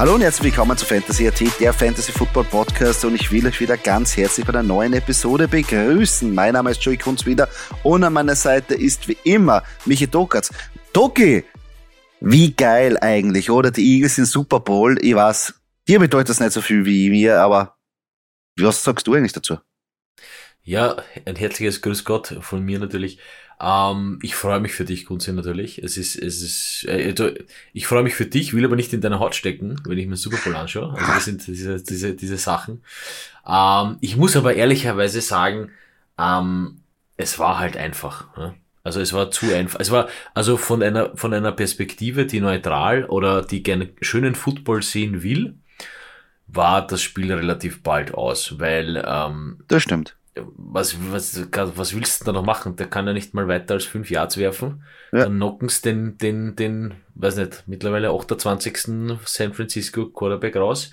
Hallo und herzlich willkommen zu Fantasy AT, der Fantasy Football Podcast und ich will euch wieder ganz herzlich bei einer neuen Episode begrüßen. Mein Name ist Joey Kunz wieder und an meiner Seite ist wie immer Michi Dokatz. Doki, wie geil eigentlich, oder? Die Eagles sind Super Bowl, ich weiß, dir bedeutet das nicht so viel wie mir, aber was sagst du eigentlich dazu? Ja, ein herzliches Grüß Gott von mir natürlich. Ähm, ich freue mich für dich, Kunze, natürlich. Es ist, es ist, äh, ich freue mich für dich, will aber nicht in deiner Haut stecken, wenn ich mir Super Bowl anschaue. Also das sind diese, diese, diese Sachen. Ähm, ich muss aber ehrlicherweise sagen, ähm, es war halt einfach. Ne? Also es war zu einfach. Es war also von einer, von einer Perspektive, die neutral oder die gerne schönen Football sehen will, war das Spiel relativ bald aus, weil ähm, das stimmt was, was, was willst du da noch machen? Der kann ja nicht mal weiter als fünf Yards werfen. Ja. Dann knocken sie den, den, den, weiß nicht, mittlerweile 28. San Francisco Quarterback raus.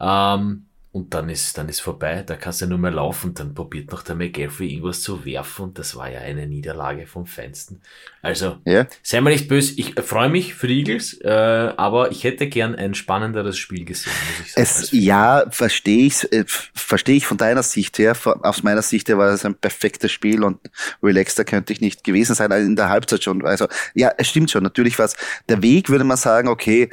Ähm, und dann ist, dann ist vorbei, da kannst du ja nur mehr laufen, dann probiert noch der McGaffrey irgendwas zu werfen und das war ja eine Niederlage vom Feinsten. Also, ja. sei mal nicht böse, ich freue mich für die Eagles, äh, aber ich hätte gern ein spannenderes Spiel gesehen, muss ich sagen. Es, ja, verstehe ich, äh, verstehe ich von deiner Sicht her, aus meiner Sicht her war es ein perfektes Spiel und relaxter könnte ich nicht gewesen sein, also in der Halbzeit schon, also, ja, es stimmt schon, natürlich war es, der Weg würde man sagen, okay,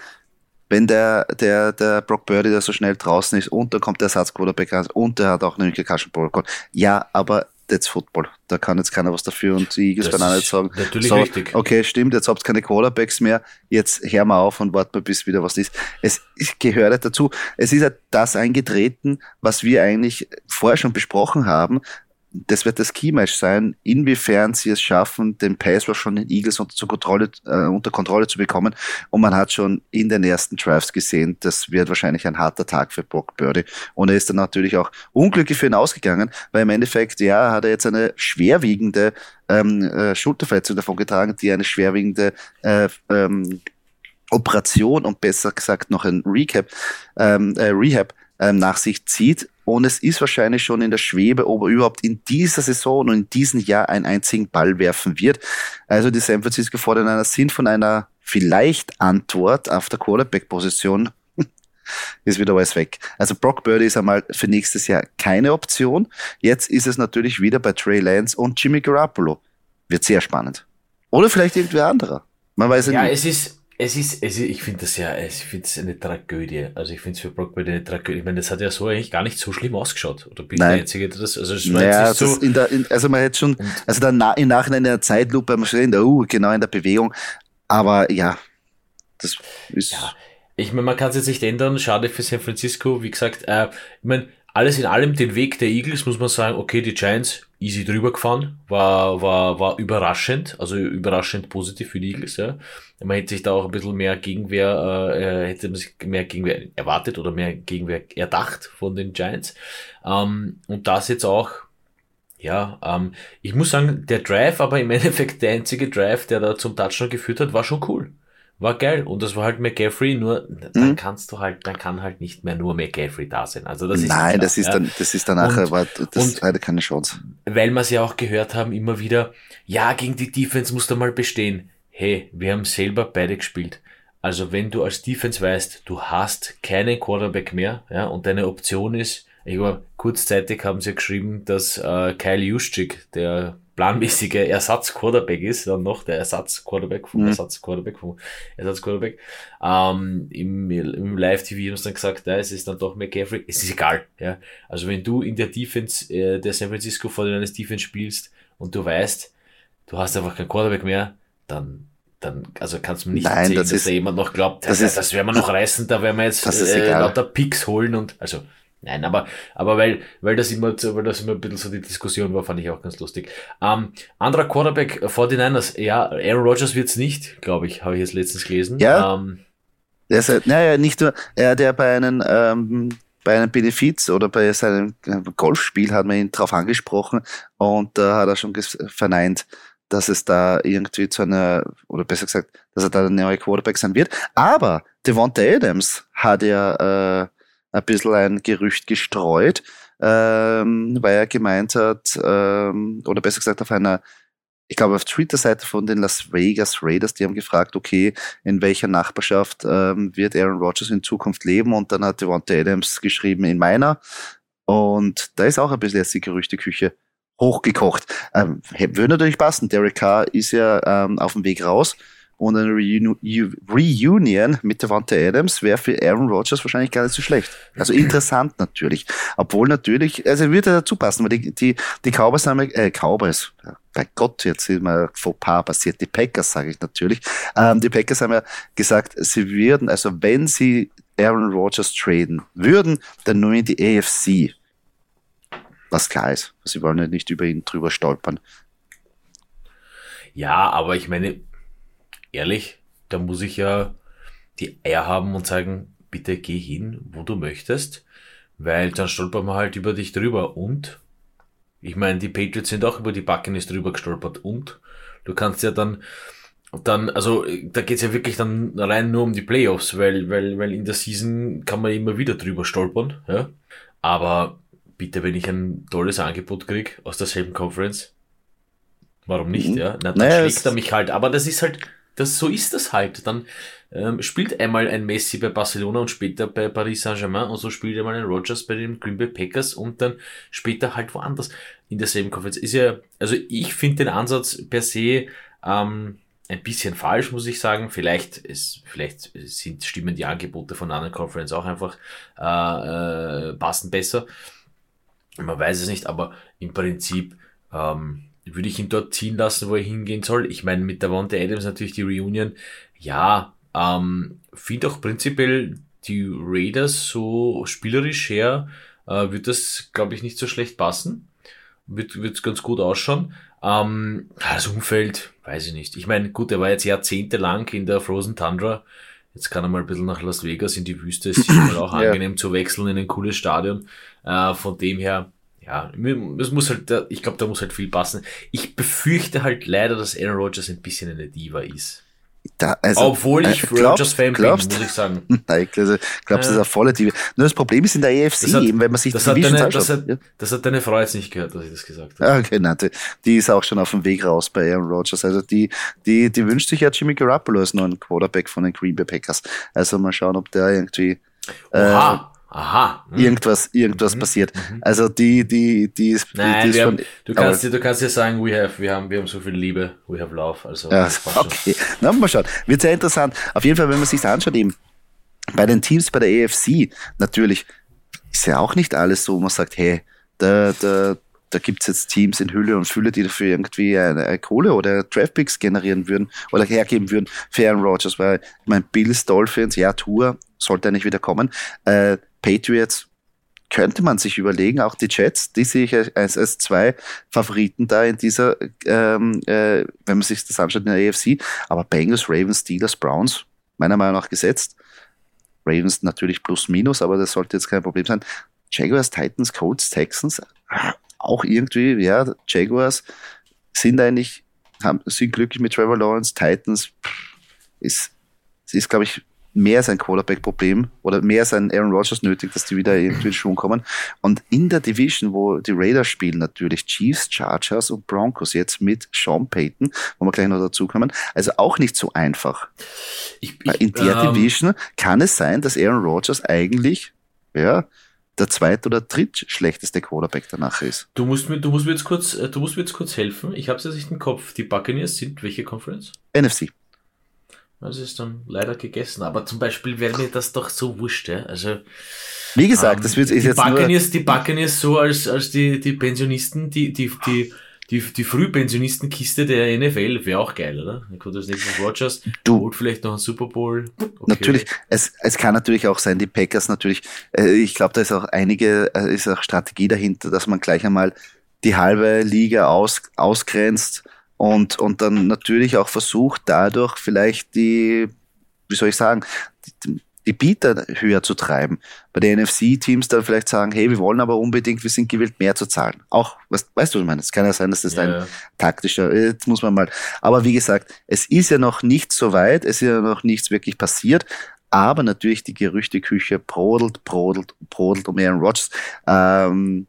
wenn der, der, der Brock Birdie da so schnell draußen ist und dann kommt der Ersatzquarterback raus und der hat auch eine Concussion Protocol. Ja, aber that's Football. Da kann jetzt keiner was dafür und die Eagles werden auch nicht sagen, natürlich so, richtig. okay, stimmt, jetzt habt ihr keine Quarterbacks mehr, jetzt hör mal auf und wart mal, bis wieder was ist. Es gehört halt dazu. Es ist ja das eingetreten, was wir eigentlich vorher schon besprochen haben, das wird das Key-Match sein, inwiefern sie es schaffen, den Pass schon den Eagles unter Kontrolle, äh, unter Kontrolle zu bekommen. Und man hat schon in den ersten Drafts gesehen, das wird wahrscheinlich ein harter Tag für Brock Birdie. Und er ist dann natürlich auch unglücklich für ihn ausgegangen, weil im Endeffekt, ja, hat er jetzt eine schwerwiegende ähm, äh, Schulterverletzung davon getragen, die eine schwerwiegende äh, ähm, Operation und besser gesagt noch ein Recap, ähm, äh, Rehab ähm, nach sich zieht und es ist wahrscheinlich schon in der Schwebe, ob er überhaupt in dieser Saison und in diesem Jahr einen einzigen Ball werfen wird. Also die San Francisco 49ers sind von einer vielleicht Antwort auf der Quarterback-Position ist wieder alles weg. Also Brock Birdie ist einmal für nächstes Jahr keine Option. Jetzt ist es natürlich wieder bei Trey Lance und Jimmy Garoppolo. Wird sehr spannend. Oder vielleicht irgendwer anderer. Man weiß ja, ja nicht. es ist, es ist, es ist ich finde das ja, ich finde es eine Tragödie. Also ich finde es für Brockwood eine Tragödie. Ich meine, das hat ja so eigentlich gar nicht so schlimm ausgeschaut. Oder bin ich der Einzige, der das, also es naja, so. In der, in, also man hätte schon, also dann na, im Nachhinein in der Zeitlupe, man steht in der, uh, genau in der Bewegung. Aber ja, das ist. Ja. Ich meine, man kann es jetzt nicht ändern. Schade für San Francisco. Wie gesagt, äh, ich meine, alles in allem den Weg der Eagles muss man sagen, okay, die Giants easy drüber gefahren, war, war, war überraschend, also überraschend positiv für die Eagles, ja. Man hätte sich da auch ein bisschen mehr Gegenwehr, äh, hätte man sich mehr Gegenwehr erwartet oder mehr Gegenwehr erdacht von den Giants. Ähm, und das jetzt auch, ja, ähm, ich muss sagen, der Drive, aber im Endeffekt der einzige Drive, der da zum Touchdown geführt hat, war schon cool war geil. Und das war halt McGaffrey, nur dann mhm. kannst du halt, dann kann halt nicht mehr nur McGaffrey da sein. Also das ist Nein, klar, das ist dann, das ist dann nachher, und, war, das und hatte keine Chance. Weil wir es ja auch gehört haben, immer wieder, ja, gegen die Defense musst du mal bestehen. Hey, wir haben selber beide gespielt. Also wenn du als Defense weißt, du hast keinen Quarterback mehr, ja, und deine Option ist, ich glaube, kurzzeitig haben sie geschrieben, dass äh, Kyle Juszczyk, der planmäßige Ersatz-Quarterback ist, dann noch der Ersatz-Quarterback vom mhm. Ersatz-Quarterback vom Ersatz-Quarterback. Ähm, Im, im Live-TV haben sie dann gesagt, ja, es ist dann doch McCaffrey. Es ist egal. Ja. Also wenn du in der Defense äh, der San Francisco 49ers Defense spielst und du weißt, du hast einfach keinen Quarterback mehr, dann dann, also kannst du mir nicht Nein, erzählen, das dass ist, da jemand noch glaubt, das, das, ist, das werden wir noch reißen, da werden wir jetzt äh, lauter Picks holen und, also, Nein, aber, aber weil, weil das immer, weil das immer ein bisschen so die Diskussion war, fand ich auch ganz lustig. Ähm, anderer Quarterback, 49ers, äh, ja, Aaron Rodgers wird's nicht, glaube ich, habe ich jetzt letztens gelesen. Ja. Ähm, der ist, naja, nicht nur, er hat ja bei einem, ähm, bei einem Benefiz oder bei seinem Golfspiel hat man ihn drauf angesprochen und da hat er schon verneint, dass es da irgendwie zu einer, oder besser gesagt, dass er da der neue Quarterback sein wird. Aber Devonta Adams hat ja, äh, ein bisschen ein Gerücht gestreut, ähm, weil er gemeint hat, ähm, oder besser gesagt auf einer ich glaube, auf Twitter-Seite von den Las Vegas Raiders, die haben gefragt, okay, in welcher Nachbarschaft ähm, wird Aaron Rodgers in Zukunft leben? Und dann hat Devonta Adams geschrieben, in meiner. Und da ist auch ein bisschen jetzt die Gerüchteküche hochgekocht. Ähm, würde natürlich passen. Derek Carr ist ja ähm, auf dem Weg raus. Und eine Reunion mit Devonta Adams wäre für Aaron Rodgers wahrscheinlich gar nicht so schlecht. Also interessant natürlich. Obwohl natürlich, also würde dazu passen, weil die, die, die Cowboys haben, äh, Cowboys, bei Gott, jetzt ist mal Fauxpas passiert, die Packers sage ich natürlich. Ähm, die Packers haben ja gesagt, sie würden, also wenn sie Aaron Rodgers traden würden, dann nur in die AFC. Was klar ist. Sie wollen ja nicht über ihn drüber stolpern. Ja, aber ich meine, ehrlich, da muss ich ja die Eier haben und sagen, bitte geh hin, wo du möchtest, weil dann stolpern wir halt über dich drüber und ich meine, die Patriots sind auch über die Buccaneers drüber gestolpert und du kannst ja dann dann, also da geht's ja wirklich dann rein nur um die Playoffs, weil, weil, weil in der Season kann man immer wieder drüber stolpern, ja. Aber bitte, wenn ich ein tolles Angebot krieg aus derselben Conference, warum nicht, mhm. ja? Na, dann naja, schlägt er mich halt. Aber das ist halt, das, so ist das halt. Dann ähm, spielt einmal ein Messi bei Barcelona und später bei Paris Saint-Germain und so spielt einmal ein Rogers bei den Green Bay Packers und dann später halt woanders in derselben Konferenz. Ist ja, also ich finde den Ansatz per se ähm, ein bisschen falsch, muss ich sagen. Vielleicht, ist, vielleicht sind, stimmen die Angebote von anderen Conference auch einfach äh, äh, passen besser. Man weiß es nicht, aber im Prinzip ähm, würde ich ihn dort ziehen lassen, wo er hingehen soll. Ich meine, mit der Wante Adams natürlich die Reunion. Ja, ähm, finde auch prinzipiell die Raiders so spielerisch her, äh, wird das, glaube ich, nicht so schlecht passen. Wird, wird ganz gut ausschauen. Ähm, das Umfeld, weiß ich nicht. Ich meine, gut, er war jetzt jahrzehntelang in der Frozen Tundra. Jetzt kann er mal ein bisschen nach Las Vegas in die Wüste. Es ist auch ja. angenehm zu wechseln in ein cooles Stadion. Äh, von dem her, ja, es muss halt, ich glaube, da muss halt viel passen. Ich befürchte halt leider, dass Aaron Rodgers ein bisschen eine Diva ist. Da, also, Obwohl ich äh, Rogers-Fan bin, muss ich sagen. Nein, ich glaube, glaub, das ist eine volle Diva. Nur das Problem ist in der EFC, hat, eben, wenn man sich das, hat deine, das, hat, ja. das hat deine Frau jetzt nicht gehört, dass ich das gesagt habe. Ah, okay, nein, die, die ist auch schon auf dem Weg raus bei Aaron Rodgers. Also die, die, die wünscht sich ja Jimmy Garoppolo als neuen Quarterback von den Green Bay Packers. Also mal schauen, ob der irgendwie Oha. Aha. Hm. Irgendwas, irgendwas mhm. passiert. Mhm. Also die, die, die ist, Nein, die ist haben, du kannst dir, du kannst dir sagen, we have, wir haben, wir haben so viel Liebe, we have love. Also, ja, okay. Na, mal schauen. Wird sehr interessant. Auf jeden Fall, wenn man sich anschaut, eben bei den Teams bei der AFC, natürlich ist ja auch nicht alles so, wo man sagt, hey, da, da, da gibt's jetzt Teams in Hülle und Fülle, die dafür irgendwie eine, eine Kohle oder Draftpicks generieren würden oder hergeben würden für Aaron Rodgers, weil ich meine, Bills, Dolphins, ja, Tour sollte eigentlich wieder kommen. Äh, Patriots könnte man sich überlegen, auch die Jets, die sehe ich als, als zwei Favoriten da in dieser, ähm, äh, wenn man sich das anschaut in der AFC, aber Bengals, Ravens, Steelers, Browns, meiner Meinung nach gesetzt. Ravens natürlich plus minus, aber das sollte jetzt kein Problem sein. Jaguars, Titans, Colts, Texans, auch irgendwie, ja, Jaguars sind eigentlich, haben, sind glücklich mit Trevor Lawrence, Titans ist, ist glaube ich, mehr sein Quarterback-Problem oder mehr sein Aaron Rodgers nötig, dass die wieder irgendwie in Schwung kommen. Und in der Division, wo die Raiders spielen, natürlich Chiefs, Chargers und Broncos, jetzt mit Sean Payton, wo wir gleich noch dazu kommen. Also auch nicht so einfach. Ich, ich, in der ähm, Division kann es sein, dass Aaron Rodgers eigentlich, ja, der zweit- oder drittschlechteste Quarterback danach ist. Du musst mir, du musst mir jetzt kurz, äh, du musst mir jetzt kurz helfen. Ich habe es jetzt nicht im Kopf. Die Buccaneers sind welche Conference? NFC. Das ist dann leider gegessen. Aber zum Beispiel wäre mir das doch so wurscht, ja. Also. Wie gesagt, ähm, das wird ist die jetzt Buccaneers, nur die Buccaneers so als, als die, die Pensionisten, die, die, die, die, die Frühpensionistenkiste der NFL wäre auch geil, oder? Dann kommt als nächstes Rogers, du holt vielleicht noch einen Super Bowl. Okay. Natürlich, es, es kann natürlich auch sein, die Packers natürlich, äh, ich glaube, da ist auch einige, äh, ist auch Strategie dahinter, dass man gleich einmal die halbe Liga aus, ausgrenzt und, und dann natürlich auch versucht, dadurch vielleicht die, wie soll ich sagen, die, die Bieter höher zu treiben. Bei den NFC-Teams dann vielleicht sagen, hey, wir wollen aber unbedingt, wir sind gewillt, mehr zu zahlen. Auch, weißt, weißt du, ich meine, es kann ja sein, dass das ja, ein ja. taktischer, jetzt muss man mal, aber wie gesagt, es ist ja noch nicht so weit, es ist ja noch nichts wirklich passiert, aber natürlich die Gerüchteküche brodelt, brodelt, brodelt um Aaron Rodgers. Ähm,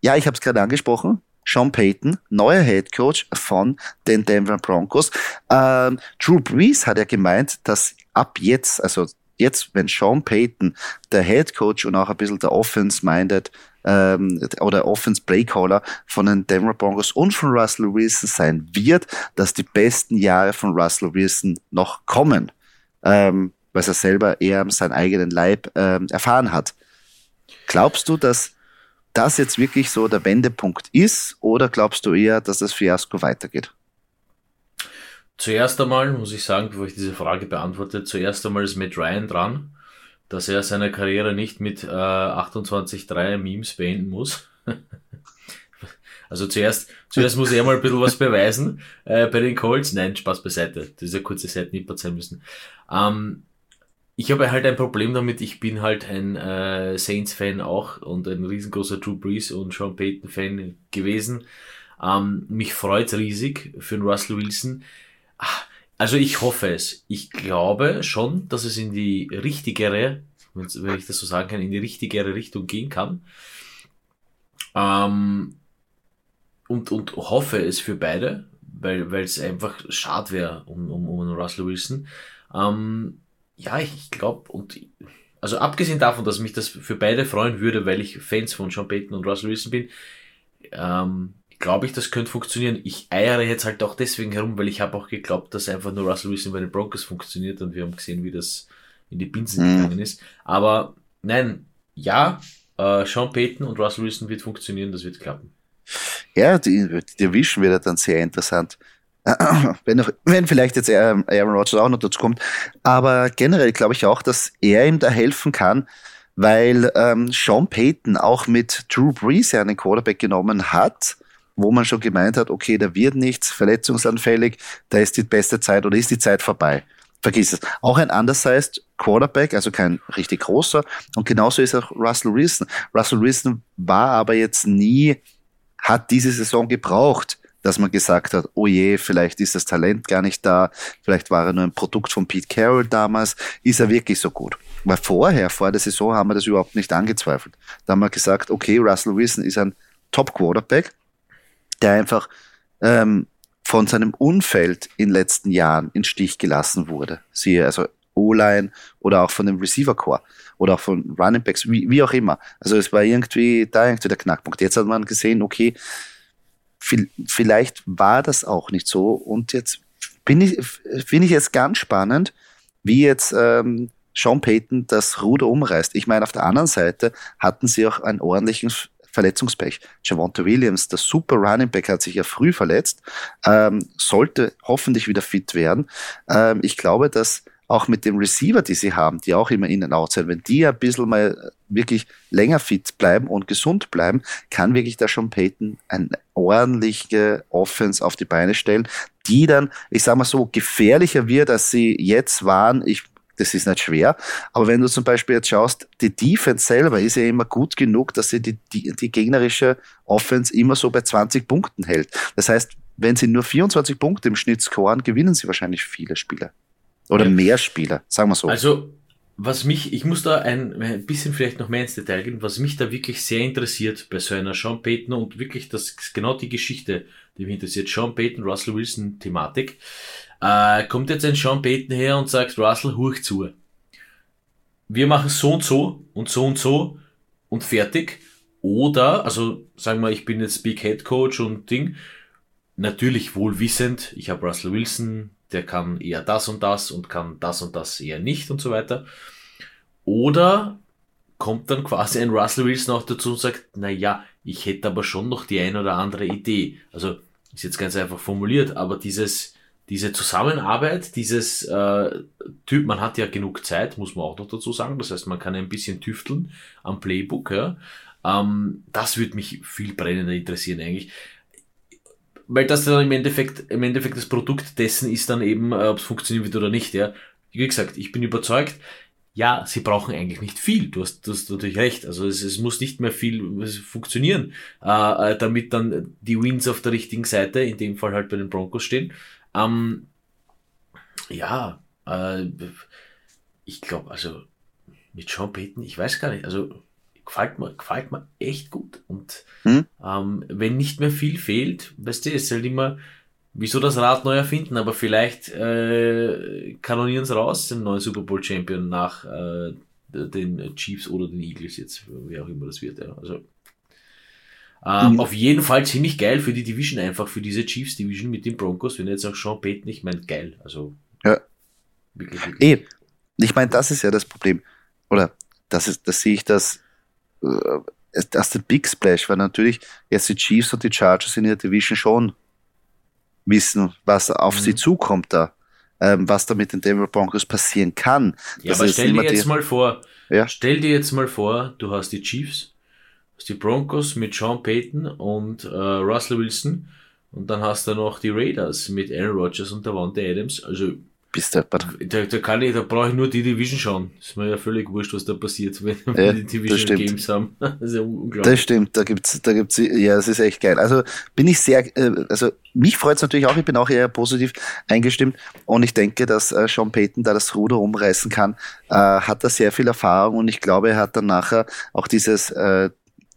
ja, ich habe es gerade angesprochen, Sean Payton, neuer Head Coach von den Denver Broncos. Ähm, Drew Brees hat ja gemeint, dass ab jetzt, also jetzt, wenn Sean Payton, der Head Coach und auch ein bisschen der Offense-minded ähm, oder Offense-Playcaller von den Denver Broncos und von Russell Wilson sein wird, dass die besten Jahre von Russell Wilson noch kommen, ähm, weil er selber eher seinen eigenen Leib ähm, erfahren hat. Glaubst du, dass das jetzt wirklich so der Wendepunkt ist oder glaubst du eher, dass das Fiasko weitergeht? Zuerst einmal muss ich sagen, bevor ich diese Frage beantworte, zuerst einmal ist Matt Ryan dran, dass er seine Karriere nicht mit äh, 28-3 Memes beenden muss. also zuerst, zuerst muss er mal ein bisschen was beweisen äh, bei den Colts. Nein, Spaß beiseite. Eine kurze Seitenhieb sein müssen. Ähm, ich habe halt ein Problem damit, ich bin halt ein äh, Saints-Fan auch und ein riesengroßer Drew Brees und Sean Payton-Fan gewesen. Ähm, mich freut riesig für den Russell Wilson. Ach, also ich hoffe es. Ich glaube schon, dass es in die richtigere, wenn ich das so sagen kann, in die richtigere Richtung gehen kann. Ähm, und, und hoffe es für beide, weil es einfach schade wäre um, um, um Russell Wilson. Ähm, ja, ich glaube, und also abgesehen davon, dass mich das für beide freuen würde, weil ich Fans von Sean Payton und Russell Wilson bin, ähm, glaube ich, das könnte funktionieren. Ich eiere jetzt halt auch deswegen herum, weil ich habe auch geglaubt, dass einfach nur Russell Wilson bei den Broncos funktioniert und wir haben gesehen, wie das in die Binsen mhm. gegangen ist. Aber nein, ja, äh, Sean Payton und Russell Wilson wird funktionieren, das wird klappen. Ja, die, die Division wird dann sehr interessant. wenn, noch, wenn vielleicht jetzt Aaron Rodgers auch noch dazu kommt. Aber generell glaube ich auch, dass er ihm da helfen kann, weil ähm, Sean Payton auch mit Drew Brees einen Quarterback genommen hat, wo man schon gemeint hat, okay, da wird nichts, verletzungsanfällig, da ist die beste Zeit oder ist die Zeit vorbei. Vergiss es. Auch ein undersized Quarterback, also kein richtig großer. Und genauso ist auch Russell Wilson. Russell Wilson war aber jetzt nie, hat diese Saison gebraucht dass man gesagt hat, oh je, vielleicht ist das Talent gar nicht da, vielleicht war er nur ein Produkt von Pete Carroll damals, ist er wirklich so gut? Weil vorher, vor der Saison, haben wir das überhaupt nicht angezweifelt. Da haben wir gesagt, okay, Russell Wilson ist ein Top-Quarterback, der einfach ähm, von seinem Umfeld in den letzten Jahren in Stich gelassen wurde. Siehe, also O-Line oder auch von dem Receiver-Core oder auch von Running Backs, wie, wie auch immer. Also es war irgendwie da irgendwie der Knackpunkt. Jetzt hat man gesehen, okay, vielleicht war das auch nicht so. Und jetzt bin ich, finde ich jetzt ganz spannend, wie jetzt ähm, Sean Payton das Ruder umreißt. Ich meine, auf der anderen Seite hatten sie auch einen ordentlichen Verletzungspech. Javonte Williams, der super Running Back, hat sich ja früh verletzt, ähm, sollte hoffentlich wieder fit werden. Ähm, ich glaube, dass auch mit dem Receiver, die sie haben, die auch immer in und out sind, wenn die ein bisschen mal wirklich länger fit bleiben und gesund bleiben, kann wirklich da schon Peyton eine ordentliche Offense auf die Beine stellen, die dann, ich sag mal so, gefährlicher wird, als sie jetzt waren. Ich das ist nicht schwer. Aber wenn du zum Beispiel jetzt schaust, die Defense selber ist ja immer gut genug, dass sie die, die, die gegnerische Offense immer so bei 20 Punkten hält. Das heißt, wenn sie nur 24 Punkte im Schnitt scoren, gewinnen sie wahrscheinlich viele Spiele. Oder ja. mehr Spieler, sagen wir so. Also, was mich, ich muss da ein, ein bisschen vielleicht noch mehr ins Detail gehen, was mich da wirklich sehr interessiert bei so einer Sean Payton und wirklich das genau die Geschichte, die mich interessiert, Sean Payton, Russell Wilson Thematik. Äh, kommt jetzt ein Sean Payton her und sagt, Russell, huch zu. Wir machen so und so und so und so und fertig. Oder, also sagen wir, ich bin jetzt Big Head Coach und Ding, natürlich wohlwissend, ich habe Russell Wilson, der kann eher das und das und kann das und das eher nicht und so weiter. Oder kommt dann quasi ein Russell Wilson auch dazu und sagt, na ja, ich hätte aber schon noch die ein oder andere Idee. Also ist jetzt ganz einfach formuliert, aber dieses diese Zusammenarbeit, dieses äh, Typ, man hat ja genug Zeit, muss man auch noch dazu sagen. Das heißt, man kann ein bisschen tüfteln am Playbook. Ja. Ähm, das würde mich viel brennender interessieren eigentlich weil das dann im Endeffekt, im Endeffekt das Produkt dessen ist dann eben, äh, ob es funktionieren wird oder nicht, ja. Wie gesagt, ich bin überzeugt, ja, sie brauchen eigentlich nicht viel. Du hast, du hast natürlich recht. Also es, es muss nicht mehr viel funktionieren, äh, äh, damit dann die Wins auf der richtigen Seite, in dem Fall halt bei den Broncos stehen. Ähm, ja, äh, ich glaube, also mit Sean Payton, ich weiß gar nicht, also gefällt mir, gefällt mir echt gut. Und Hm? Ähm, wenn nicht mehr viel fehlt, weißt du, es ist halt immer, wieso das Rad neu erfinden, aber vielleicht äh, kanonieren sie raus, den neuen Super Bowl Champion nach äh, den Chiefs oder den Eagles jetzt, wer auch immer das wird. Ja. Also ähm, mhm. Auf jeden Fall ziemlich geil für die Division, einfach für diese Chiefs Division mit den Broncos, wenn jetzt auch Sean Payton, ich meine, geil. Also ja. wirklich, wirklich. Eh, ich meine, das ist ja das Problem. Oder das ist, das sehe ich das, äh, das der Big Splash, weil natürlich jetzt die Chiefs und die Chargers in der Division schon wissen, was auf mhm. sie zukommt da, ähm, was da mit den Denver Broncos passieren kann. Ja, das aber stell dir jetzt mal vor, ja? stell dir jetzt mal vor, du hast die Chiefs, hast die Broncos mit Sean Payton und äh, Russell Wilson und dann hast du noch die Raiders mit Aaron Rodgers und Davante Adams. Also bist da, da, kann ich, da brauche ich nur die Division schauen. Ist mir ja völlig wurscht, was da passiert, wenn ja, wir die Division Games haben. Das ist ja unglaublich. Das stimmt, da gibt's, da gibt's, ja, das ist echt geil. Also bin ich sehr, äh, also mich freut's natürlich auch, ich bin auch eher positiv eingestimmt und ich denke, dass äh, Sean Payton da das Ruder umreißen kann, äh, hat da sehr viel Erfahrung und ich glaube, er hat dann nachher auch dieses, äh,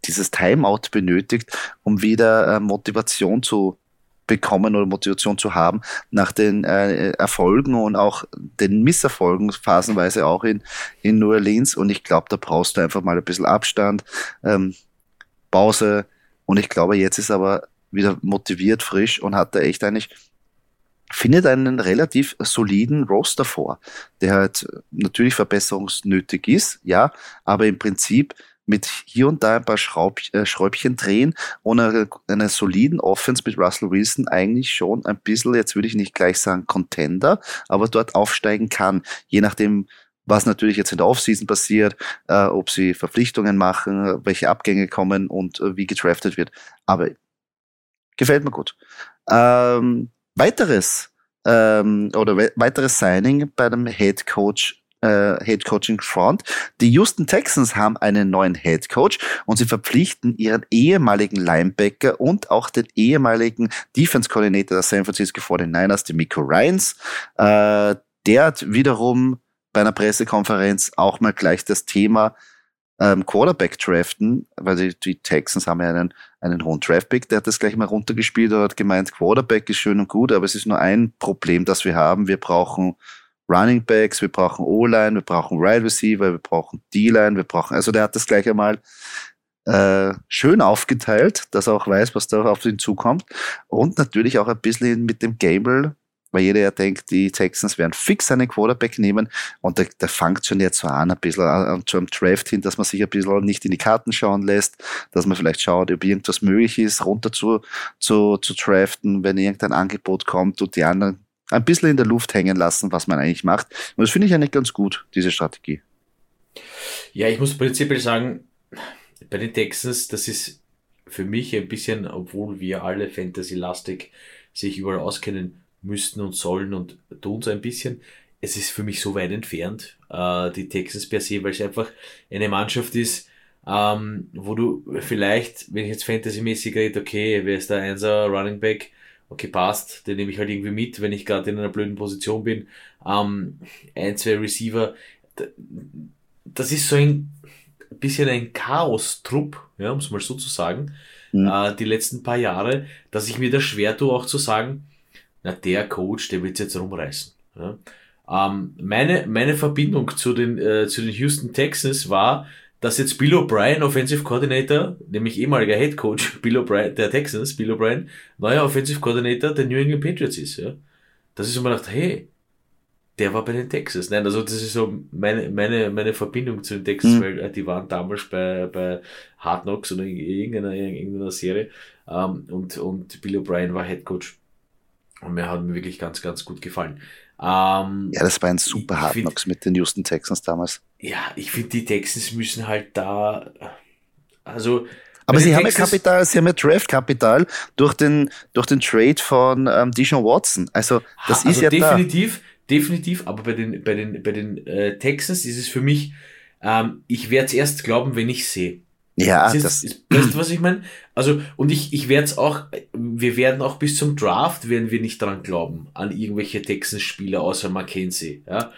dieses Timeout benötigt, um wieder äh, Motivation zu bekommen oder Motivation zu haben nach den äh, Erfolgen und auch den Misserfolgen, phasenweise auch in, in New Orleans. Und ich glaube, da brauchst du einfach mal ein bisschen Abstand, ähm, Pause. Und ich glaube, jetzt ist aber wieder motiviert, frisch und hat da echt eigentlich findet einen relativ soliden Roster vor, der halt natürlich verbesserungsnötig ist, ja, aber im Prinzip mit hier und da ein paar Schraub, äh, Schräubchen drehen und einer, einer soliden Offense mit Russell Wilson eigentlich schon ein bisschen, jetzt würde ich nicht gleich sagen Contender, aber dort aufsteigen kann, je nachdem, was natürlich jetzt in der Offseason passiert, äh, ob sie Verpflichtungen machen, welche Abgänge kommen und äh, wie gedraftet wird. Aber gefällt mir gut. Ähm, weiteres ähm, oder we weiteres Signing bei dem Head Coach äh, Head Coaching Front. Die Houston Texans haben einen neuen Head Coach und sie verpflichten ihren ehemaligen Linebacker und auch den ehemaligen Defense Coordinator der San Francisco 49ers, den Miko Ryans. Äh, der hat wiederum bei einer Pressekonferenz auch mal gleich das Thema ähm, Quarterback draften, weil die, die Texans haben ja einen, einen hohen Draftpick, der hat das gleich mal runtergespielt und hat gemeint, Quarterback ist schön und gut, aber es ist nur ein Problem, das wir haben. Wir brauchen Running Backs, wir brauchen O-Line, wir brauchen Wide Receiver, wir brauchen D-Line, wir brauchen, also der hat das gleich einmal äh, schön aufgeteilt, dass er auch weiß, was da auf ihn zukommt. Und natürlich auch ein bisschen mit dem Gable, weil jeder ja denkt, die Texans werden fix einen Quarterback nehmen und der, der fängt schon jetzt so an, ein bisschen an, zum Draft hin, dass man sich ein bisschen nicht in die Karten schauen lässt, dass man vielleicht schaut, ob irgendwas möglich ist, runter zu, zu, zu draften, wenn irgendein Angebot kommt und die anderen ein bisschen in der Luft hängen lassen, was man eigentlich macht. Und das finde ich eigentlich ganz gut, diese Strategie. Ja, ich muss prinzipiell sagen, bei den Texans, das ist für mich ein bisschen, obwohl wir alle Fantasy-lastig sich überall auskennen müssten und sollen und tun so ein bisschen, es ist für mich so weit entfernt, äh, die Texans per se, weil es einfach eine Mannschaft ist, ähm, wo du vielleicht, wenn ich jetzt fantasymäßig rede, okay, wer ist der Einser Running Back, okay, passt, den nehme ich halt irgendwie mit, wenn ich gerade in einer blöden Position bin. Ähm, ein, zwei Receiver, das ist so ein bisschen ein Chaos-Trupp, ja, um es mal so zu sagen, mhm. äh, die letzten paar Jahre, dass ich mir das schwer tue, auch zu sagen, na, der Coach, der wird jetzt rumreißen. Ja. Ähm, meine, meine Verbindung zu den, äh, zu den Houston Texans war, dass jetzt Bill O'Brien, Offensive Coordinator, nämlich ehemaliger Head Coach Bill O'Brien, der Texans, Bill O'Brien, neuer Offensive Coordinator der New England Patriots ist, ja. Das ist man gedacht, hey, der war bei den Texans. Nein, also das ist so meine, meine, meine Verbindung zu den Texans, mhm. weil äh, die waren damals bei, bei Hard Knocks oder irgendeiner, irgendeiner Serie, ähm, und, und Bill O'Brien war Head Coach. Und mir hat mir wirklich ganz, ganz gut gefallen. Ähm, ja, das war ein super Hard Knocks mit den Houston Texans damals. Ja, ich finde, die Texans müssen halt da, also. Aber sie haben ja Kapital, sie haben ja Draft-Kapital durch den, durch den Trade von ähm, Dijon Watson. Also, das ha, also ist ja definitiv, da. definitiv, aber bei den, bei den, bei den äh, Texans ist es für mich, ähm, ich werde es erst glauben, wenn ich sehe. Ja, das, das ist, weißt du, was ich meine? Also, und ich, ich werde es auch, wir werden auch bis zum Draft, werden wir nicht dran glauben, an irgendwelche Texans-Spieler außer Mackenzie, ja.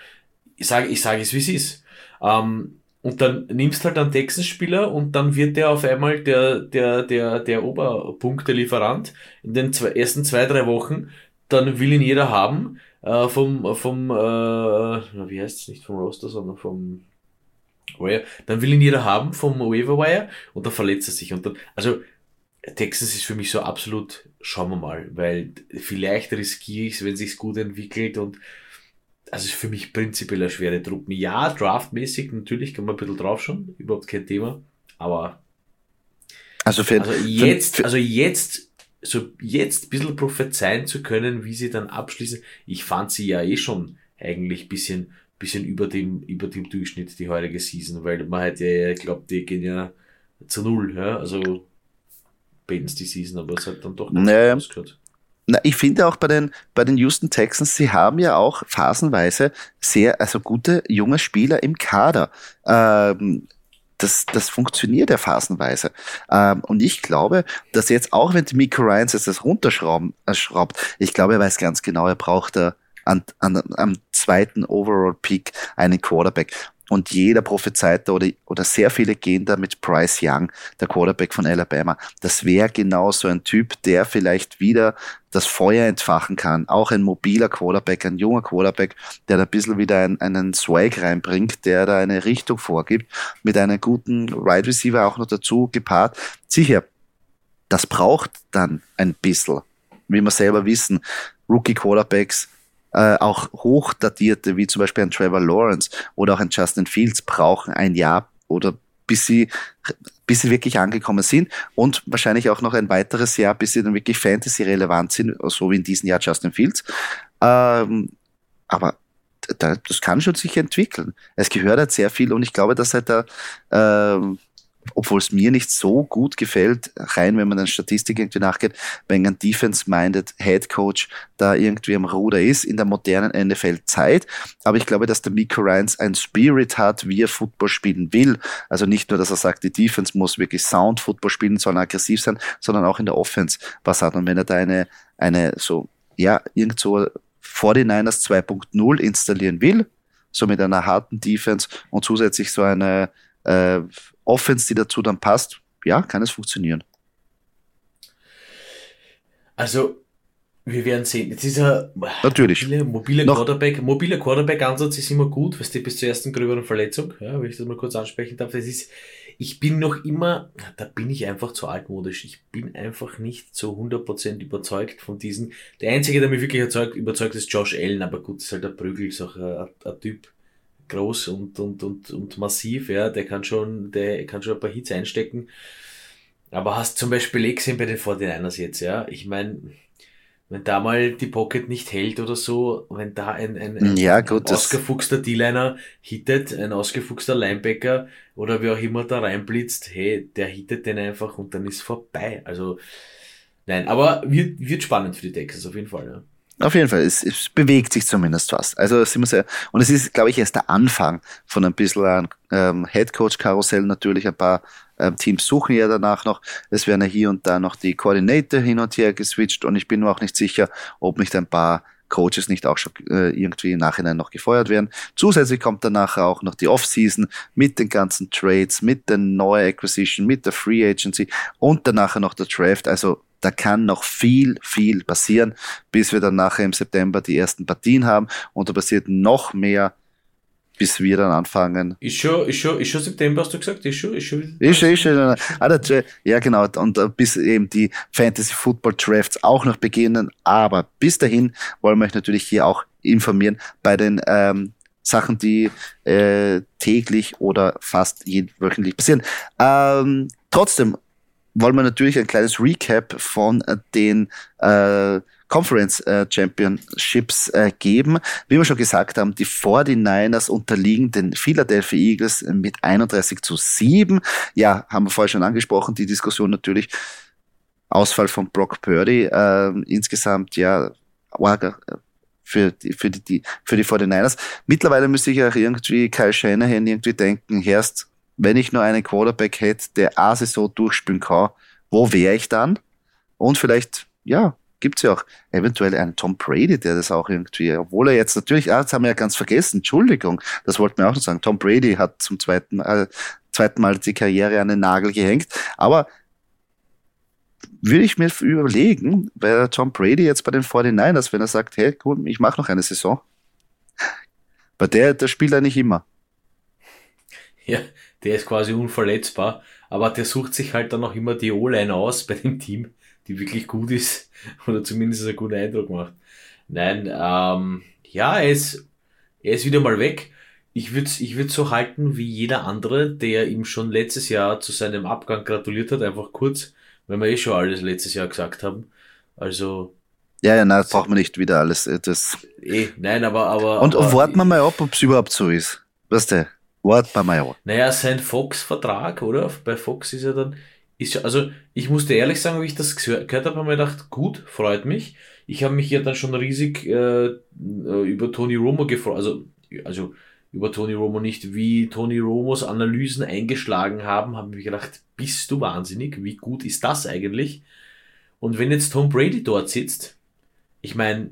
Ich sage, ich sage es, wie es ist. Ähm, und dann nimmst halt einen Texans-Spieler und dann wird der auf einmal der, der, der, der Oberpunktelieferant in den zwei, ersten zwei, drei Wochen. Dann will ihn jeder haben. Äh, vom, vom, äh, wie heißt es nicht vom Roster, sondern vom Wire. Dann will ihn jeder haben vom Waiver Wire und dann verletzt er sich. Und dann, also, Texas ist für mich so absolut, schauen wir mal, weil vielleicht riskiere ich es, wenn sich's gut entwickelt und also ist für mich prinzipiell eine schwere Truppe. Ja, draftmäßig natürlich kann man ein bisschen drauf schon, überhaupt kein Thema, aber also, für, also jetzt, für, also jetzt, so jetzt ein bisschen prophezeien zu können, wie sie dann abschließen. Ich fand sie ja eh schon eigentlich bisschen, bisschen über dem, über dem Durchschnitt die heurige Season, weil man halt ja glaubt, die gehen ja zu null, ja, also Benz die Season, aber es hat dann doch naja. Na, ich finde auch bei den, bei den Houston Texans, sie haben ja auch phasenweise sehr, also gute junge Spieler im Kader. Ähm, das, das funktioniert ja phasenweise. Ähm, und ich glaube, dass jetzt, auch wenn Miko Ryans jetzt das runterschraubt, äh, ich glaube, er weiß ganz genau, er braucht da an, an, am zweiten Overall Peak einen Quarterback. Und jeder prophezeit da oder, oder sehr viele gehen da mit Bryce Young, der Quarterback von Alabama. Das wäre genau so ein Typ, der vielleicht wieder das Feuer entfachen kann. Auch ein mobiler Quarterback, ein junger Quarterback, der da ein bisschen wieder einen, einen Swag reinbringt, der da eine Richtung vorgibt, mit einem guten Wide right Receiver auch noch dazu gepaart. Sicher, das braucht dann ein bisschen, wie wir selber wissen. Rookie Quarterbacks äh, auch hochdatierte, wie zum Beispiel ein Trevor Lawrence oder auch ein Justin Fields, brauchen ein Jahr oder bis sie, bis sie wirklich angekommen sind und wahrscheinlich auch noch ein weiteres Jahr, bis sie dann wirklich Fantasy-relevant sind, so wie in diesem Jahr Justin Fields. Ähm, aber das kann schon sich entwickeln. Es gehört halt sehr viel und ich glaube, dass halt da ähm, obwohl es mir nicht so gut gefällt, rein wenn man den Statistik irgendwie nachgeht, wenn ein Defense-minded Head Coach da irgendwie am Ruder ist in der modernen NFL-Zeit. Aber ich glaube, dass der Miko Ryans ein Spirit hat, wie er Football spielen will. Also nicht nur, dass er sagt, die Defense muss wirklich Sound Football spielen, sondern aggressiv sein, sondern auch in der Offense was hat. Und wenn er da eine, eine so, ja, irgend so 49ers 2.0 installieren will, so mit einer harten Defense und zusätzlich so eine äh, Offense, die dazu dann passt, ja, kann es funktionieren. Also, wir werden sehen. Jetzt ist er Natürlich. Mobile, mobile Quarterback, mobiler Quarterback-Ansatz ist immer gut, was die bis zur ersten gröberen Verletzung, ja, wenn ich das mal kurz ansprechen darf. Das ist, ich bin noch immer, da bin ich einfach zu altmodisch. Ich bin einfach nicht so 100% überzeugt von diesen. Der einzige, der mich wirklich überzeugt, überzeugt ist Josh Allen, aber gut, ist halt der Prügel, ist auch ein, ein Typ groß und, und, und, und massiv, ja, der kann schon, der kann schon ein paar Hits einstecken. Aber hast zum Beispiel eh gesehen bei den 49ers jetzt, ja, ich meine, wenn da mal die Pocket nicht hält oder so, wenn da ein, ein, ein, ja, gut, ein ausgefuchster D-Liner hittet, ein ausgefuchster Linebacker oder wie auch immer da reinblitzt, hey, der hittet den einfach und dann ist vorbei. Also, nein, aber wird, wird spannend für die Texas auf jeden Fall, ja. Auf jeden Fall, es, es bewegt sich zumindest was. Also sind wir sehr, und es ist, glaube ich, erst der Anfang von ein bisschen ein ähm, Headcoach-Karussell natürlich. Ein paar ähm, Teams suchen ja danach noch. Es werden ja hier und da noch die Koordinator hin und her geswitcht und ich bin mir auch nicht sicher, ob nicht ein paar Coaches nicht auch schon äh, irgendwie im Nachhinein noch gefeuert werden. Zusätzlich kommt danach auch noch die Offseason mit den ganzen Trades, mit der neuen Acquisition, mit der Free Agency und danach noch der Draft. Also da kann noch viel, viel passieren, bis wir dann nachher im September die ersten Partien haben und da passiert noch mehr, bis wir dann anfangen. Ist schon, ist schon, ist schon September, hast du gesagt? Ist schon, ist schon. Ist schon, ist schon. Ah, ja, genau. Und äh, bis eben die Fantasy Football Drafts auch noch beginnen. Aber bis dahin wollen wir euch natürlich hier auch informieren bei den ähm, Sachen, die äh, täglich oder fast wöchentlich passieren. Ähm, trotzdem wollen wir natürlich ein kleines Recap von äh, den äh, Conference äh, Championships äh, geben. Wie wir schon gesagt haben, die 49ers unterliegen den Philadelphia Eagles mit 31 zu 7. Ja, haben wir vorher schon angesprochen, die Diskussion natürlich. Ausfall von Brock Purdy. Äh, insgesamt, ja, für die, für die, für die 49ers. Mittlerweile müsste ich auch irgendwie Kyle Shanahan irgendwie denken, Herst, wenn ich nur einen Quarterback hätte, der Asi so durchspielen kann, wo wäre ich dann? Und vielleicht, ja, gibt es ja auch eventuell einen Tom Brady, der das auch irgendwie, obwohl er jetzt natürlich, ah, das haben wir ja ganz vergessen, Entschuldigung, das wollten wir auch noch sagen. Tom Brady hat zum zweiten, äh, zweiten Mal die Karriere an den Nagel gehängt, aber würde ich mir überlegen, bei Tom Brady jetzt bei den 49ers, wenn er sagt, hey, cool, ich mache noch eine Saison. Bei der, der spielt er nicht immer. Ja, der ist quasi unverletzbar, aber der sucht sich halt dann auch immer die O-Line aus bei dem Team, die wirklich gut ist oder zumindest einen guten Eindruck macht. Nein, ähm, ja, er ist, er ist wieder mal weg. Ich würde ich würd so halten wie jeder andere, der ihm schon letztes Jahr zu seinem Abgang gratuliert hat, einfach kurz, wenn wir eh schon alles letztes Jahr gesagt haben. Also. Ja, ja, nein, braucht man nicht wieder alles. Äh, das eh, nein, aber, aber. Und, aber, und warten wir mal ab, ob es überhaupt so ist. Weißt du? Wir mal ab. Naja, sein Fox-Vertrag, oder? Bei Fox ist er dann, ist also ich musste ehrlich sagen, wie ich das gehört habe, habe mir gedacht, gut, freut mich. Ich habe mich ja dann schon riesig äh, äh über Tony Romo gefreut, also, also über Tony Romo nicht, wie Tony Romos Analysen eingeschlagen haben, habe ich gedacht, bist du wahnsinnig? Wie gut ist das eigentlich? Und wenn jetzt Tom Brady dort sitzt, ich meine,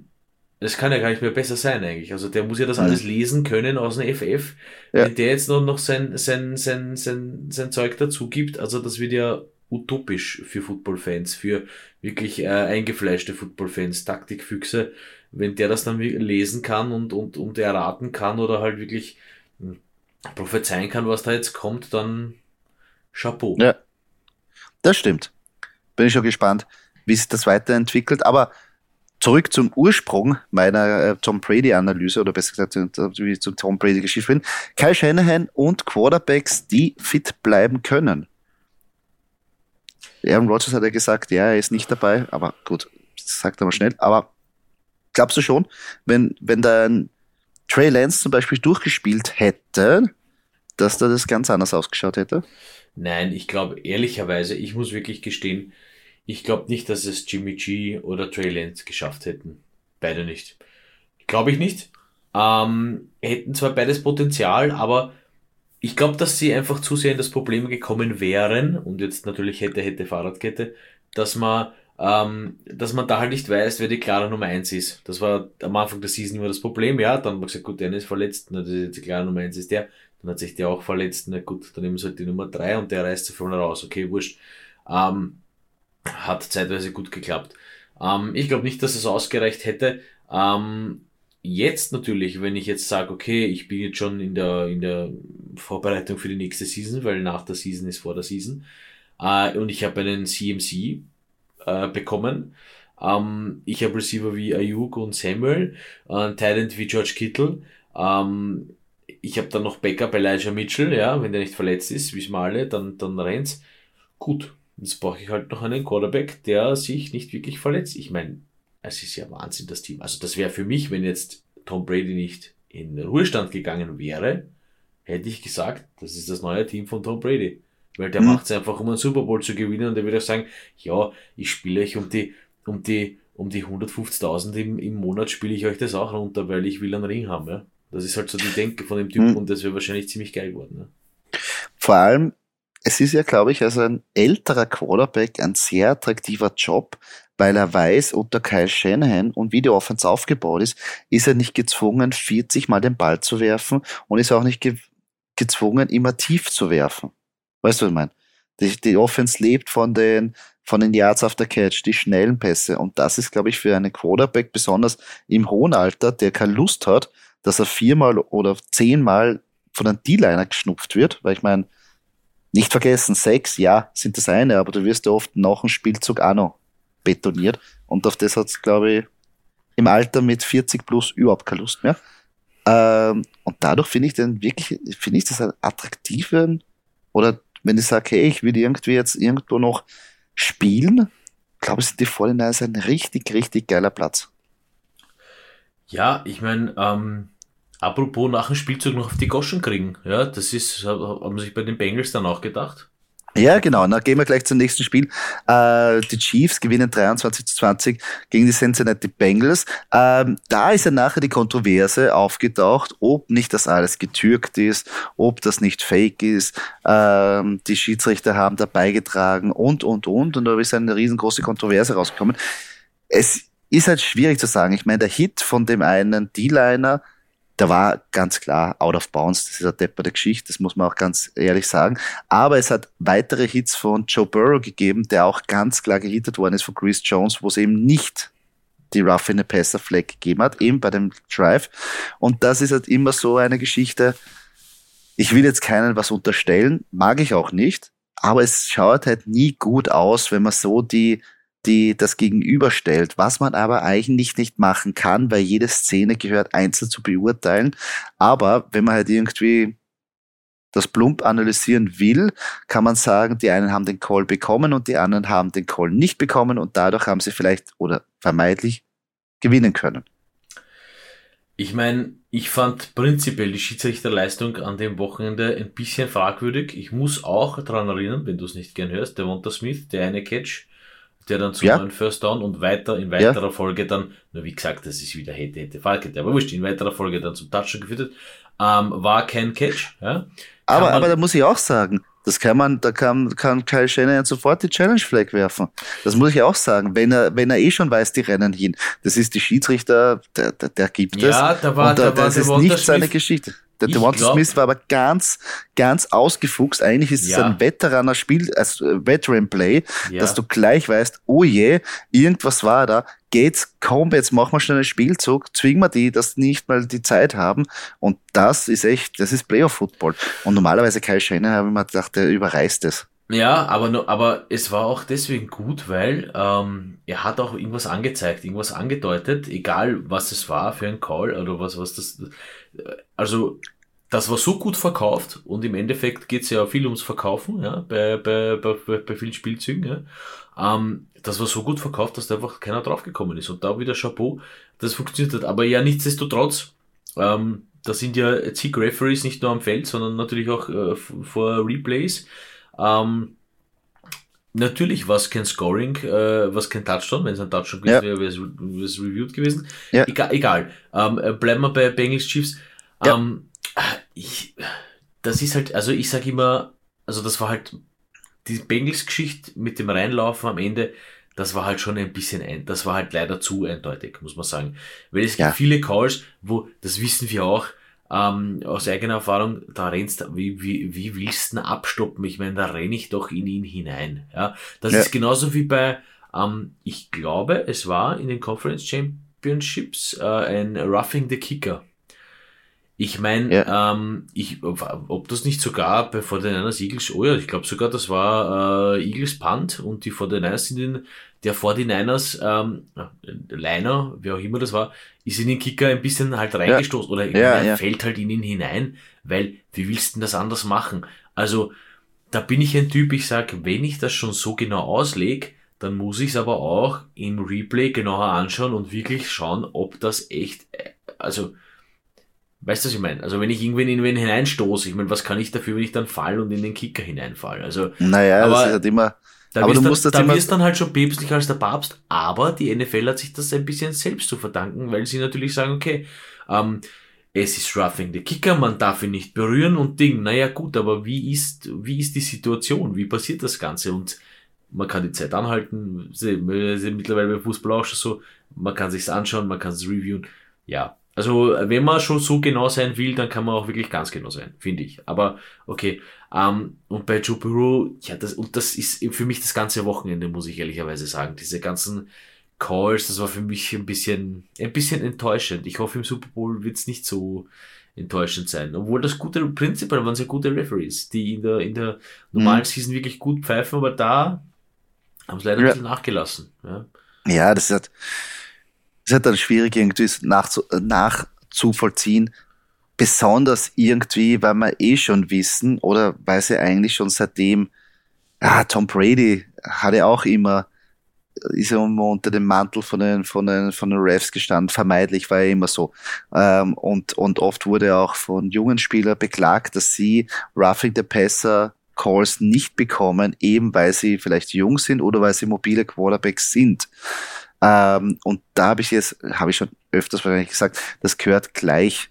das kann ja gar nicht mehr besser sein eigentlich. Also der muss ja das alles lesen können aus dem FF. Ja. Wenn der jetzt noch, noch sein, sein, sein, sein, sein Zeug dazu gibt, also das wird ja utopisch für Footballfans, für wirklich äh, eingefleischte Footballfans, Taktikfüchse, wenn der das dann lesen kann und, und, und erraten kann oder halt wirklich hm, prophezeien kann, was da jetzt kommt, dann Chapeau. Ja, das stimmt. Bin ich schon gespannt, wie sich das weiterentwickelt. Aber zurück zum Ursprung meiner äh, Tom Brady-Analyse oder besser gesagt, wie ich zum Tom Brady-Geschichte bin. Kyle Shanahan und Quarterbacks, die fit bleiben können. Aaron Rodgers hat ja gesagt, ja, er ist nicht dabei, aber gut, sagt er mal schnell. Aber glaubst du schon, wenn, wenn da ein Trey Lance zum Beispiel durchgespielt hätte, dass da das ganz anders ausgeschaut hätte? Nein, ich glaube ehrlicherweise, ich muss wirklich gestehen, ich glaube nicht, dass es Jimmy G oder Trey Lance geschafft hätten. Beide nicht. Glaube ich nicht. Ähm, hätten zwar beides Potenzial, aber ich glaube, dass sie einfach zu sehr in das Problem gekommen wären, und jetzt natürlich hätte, hätte Fahrradkette, dass man, ähm, dass man da halt nicht weiß, wer die klare Nummer eins ist. Das war am Anfang der Season immer das Problem, ja, dann haben wir gesagt, gut, der ist verletzt, na, die klare Nummer eins ist der, dann hat sich der auch verletzt, na gut, dann nehmen sie halt die Nummer drei und der reißt sie vorne raus, okay, wurscht. Ähm, hat zeitweise gut geklappt. Ähm, ich glaube nicht, dass es ausgereicht hätte. Ähm, jetzt natürlich, wenn ich jetzt sage, okay, ich bin jetzt schon in der, in der Vorbereitung für die nächste Season, weil nach der Season ist vor der Season, äh, und ich habe einen CMC äh, bekommen. Ähm, ich habe Receiver wie Ayuk und Samuel, äh, Talent wie George Kittle. Ähm, ich habe dann noch Backup Elijah Mitchell, ja, wenn der nicht verletzt ist, wie wir alle, dann, dann rennt's. Gut, Jetzt brauche ich halt noch einen Quarterback, der sich nicht wirklich verletzt. Ich meine, es ist ja Wahnsinn, das Team. Also das wäre für mich, wenn jetzt Tom Brady nicht in den Ruhestand gegangen wäre, hätte ich gesagt, das ist das neue Team von Tom Brady. Weil der mhm. macht es einfach, um einen Super Bowl zu gewinnen und der würde auch sagen, ja, ich spiele euch um die, um die, um die 150.000 im, im Monat spiele ich euch das auch runter, weil ich will einen Ring haben, ja. Das ist halt so die Denke von dem Typ mhm. und das wäre wahrscheinlich ziemlich geil geworden, ja. Vor allem, es ist ja, glaube ich, als ein älterer Quarterback ein sehr attraktiver Job, weil er weiß, unter Kyle Shanahan und wie die Offense aufgebaut ist, ist er nicht gezwungen, 40 Mal den Ball zu werfen und ist auch nicht ge gezwungen, immer tief zu werfen. Weißt du, was ich meine? Die, die Offense lebt von den, von den Yards after Catch, die schnellen Pässe. Und das ist, glaube ich, für einen Quarterback besonders im hohen Alter, der keine Lust hat, dass er viermal oder zehnmal von einem D-Liner geschnupft wird, weil ich meine, nicht vergessen, Sex, ja, sind das eine, aber du wirst ja oft nach dem Spielzug auch noch betoniert. Und auf das hat es, glaube ich, im Alter mit 40 plus überhaupt keine Lust mehr. Ähm, und dadurch finde ich den wirklich, finde ich das einen attraktiven, oder wenn ich sage, hey, ich will irgendwie jetzt irgendwo noch spielen, glaube ich, sind die Vorhinein ein richtig, richtig geiler Platz. Ja, ich meine, ähm, Apropos nach dem Spielzug noch auf die Goschen kriegen. Ja, das ist, haben sich bei den Bengals dann auch gedacht. Ja, genau. Dann gehen wir gleich zum nächsten Spiel. Äh, die Chiefs gewinnen 23 zu 20 gegen die Cincinnati Bengals. Ähm, da ist ja nachher die Kontroverse aufgetaucht, ob nicht das alles getürkt ist, ob das nicht fake ist. Ähm, die Schiedsrichter haben da beigetragen und, und, und. Und da ist eine riesengroße Kontroverse rausgekommen. es ist halt schwierig zu sagen. Ich meine, der Hit von dem einen D-Liner, der war ganz klar out of bounds. Das ist eine depperte Geschichte, das muss man auch ganz ehrlich sagen. Aber es hat weitere Hits von Joe Burrow gegeben, der auch ganz klar gehittet worden ist von Chris Jones, wo es eben nicht die Rough in the Passer Flag gegeben hat, eben bei dem Drive. Und das ist halt immer so eine Geschichte. Ich will jetzt keinen was unterstellen, mag ich auch nicht, aber es schaut halt nie gut aus, wenn man so die die das gegenüberstellt, was man aber eigentlich nicht machen kann, weil jede Szene gehört einzeln zu beurteilen. Aber wenn man halt irgendwie das plump analysieren will, kann man sagen, die einen haben den Call bekommen und die anderen haben den Call nicht bekommen und dadurch haben sie vielleicht oder vermeintlich gewinnen können. Ich meine, ich fand prinzipiell die Schiedsrichterleistung an dem Wochenende ein bisschen fragwürdig. Ich muss auch daran erinnern, wenn du es nicht gern hörst, der Wonter Smith, der eine Catch, der dann zu ja. einem First Down und weiter in weiterer ja. Folge dann, nur wie gesagt, das ist wieder hätte, hätte, Falke, aber wurscht, in weiterer Folge dann zum Touchdown geführt ähm, war kein Catch. Ja. Aber, aber da muss ich auch sagen, das kann man, da kann, kann Kyle Shanahan sofort die Challenge Flag werfen. Das muss ich auch sagen. Wenn er, wenn er eh schon weiß, die rennen hin. Das ist die Schiedsrichter, der, der, der gibt es. Ja, da war, und da, da war das ist nicht seine Geschichte. Der Devonta Smith war aber ganz, ganz ausgefuchst. Eigentlich ist ja. es ein Veteraner Spiel, also Veteran Play, ja. dass du gleich weißt, oh je, irgendwas war da, geht's, komm, jetzt machen wir schnell einen Spielzug, zwingen wir die, dass die nicht mal die Zeit haben. Und das ist echt, das ist Playoff Football. Und normalerweise Kai Schenner habe ich mir gedacht, der überreißt es. Ja, aber, aber es war auch deswegen gut, weil ähm, er hat auch irgendwas angezeigt, irgendwas angedeutet, egal was es war für ein Call oder was, was das. Also das war so gut verkauft und im Endeffekt geht's ja viel ums Verkaufen, ja, bei, bei, bei, bei vielen Spielzügen, ja. Ähm, das war so gut verkauft, dass da einfach keiner draufgekommen ist. Und da wieder Chapeau, das funktioniert hat. Aber ja, nichtsdestotrotz, ähm, da sind ja zig Referees nicht nur am Feld, sondern natürlich auch äh, vor Replays. Ähm, natürlich war es kein Scoring, äh, was kein Touchdown. Wenn es ein Touchdown gewesen ja. wäre, wäre es reviewed gewesen. Ja. Egal. egal. Ähm, äh, bleiben wir bei Bengals Chiefs. Ja. Ähm, ich, das ist halt, also ich sage immer, also das war halt die Bengals-Geschichte mit dem Reinlaufen am Ende, das war halt schon ein bisschen ein, das war halt leider zu eindeutig, muss man sagen. Weil es gibt viele Calls, wo, das wissen wir auch, ähm, aus eigener Erfahrung, da rennst wie, wie, wie willst du abstoppen? Ich meine, da renne ich doch in ihn hinein. Ja, das ja. ist genauso wie bei, ähm, ich glaube, es war in den Conference Championships äh, ein Roughing the Kicker. Ich meine, ja. ähm, ich, ob das nicht sogar bei 49ers Eagles, oh ja, ich glaube sogar, das war äh, Eagles Punt und die 49ers sind in der 49ers ähm, Liner, wer auch immer das war, ist in den Kicker ein bisschen halt reingestoßen ja. oder ja, ja. fällt halt in ihn hinein, weil wie willst du denn das anders machen? Also da bin ich ein Typ, ich sag, wenn ich das schon so genau auslege, dann muss ich es aber auch im Replay genauer anschauen und wirklich schauen, ob das echt, äh, also Weißt du, was ich meine? Also wenn ich irgendwen in wen hineinstoße, ich meine, was kann ich dafür, wenn ich dann fall und in den Kicker hineinfall? Also, naja, aber, das ist halt immer. Da aber du musst dann, das da wirst dann halt schon päpstlicher als der Papst, aber die NFL hat sich das ein bisschen selbst zu verdanken, weil sie natürlich sagen, okay, ähm, es ist roughing the Kicker, man darf ihn nicht berühren und Ding. Naja, gut, aber wie ist, wie ist die Situation? Wie passiert das Ganze? Und man kann die Zeit anhalten, mittlerweile beim Fußball auch schon so, man kann sich's anschauen, man kann es reviewen. Ja, also, wenn man schon so genau sein will, dann kann man auch wirklich ganz genau sein, finde ich. Aber okay. Ähm, und bei Joe Burrow, ja, das, und das ist für mich das ganze Wochenende, muss ich ehrlicherweise sagen. Diese ganzen Calls, das war für mich ein bisschen, ein bisschen enttäuschend. Ich hoffe, im Super Bowl wird es nicht so enttäuschend sein. Obwohl das gute, prinzipiell waren sehr gute Referees, die in der, in der normalen mhm. Season wirklich gut pfeifen, aber da haben sie leider ja. ein bisschen nachgelassen. Ja, ja das hat, ist halt dann schwierig irgendwie nachzuvollziehen. Besonders irgendwie, weil wir eh schon wissen oder weil sie eigentlich schon seitdem, ah, Tom Brady hat ja auch immer, ist ja immer unter dem Mantel von den, von den, von den Refs gestanden. Vermeidlich war ja immer so. Ähm, und, und oft wurde auch von jungen Spielern beklagt, dass sie Roughing the Passer Calls nicht bekommen, eben weil sie vielleicht jung sind oder weil sie mobile Quarterbacks sind. Ähm, und da habe ich jetzt, habe ich schon öfters wahrscheinlich gesagt, das gehört gleich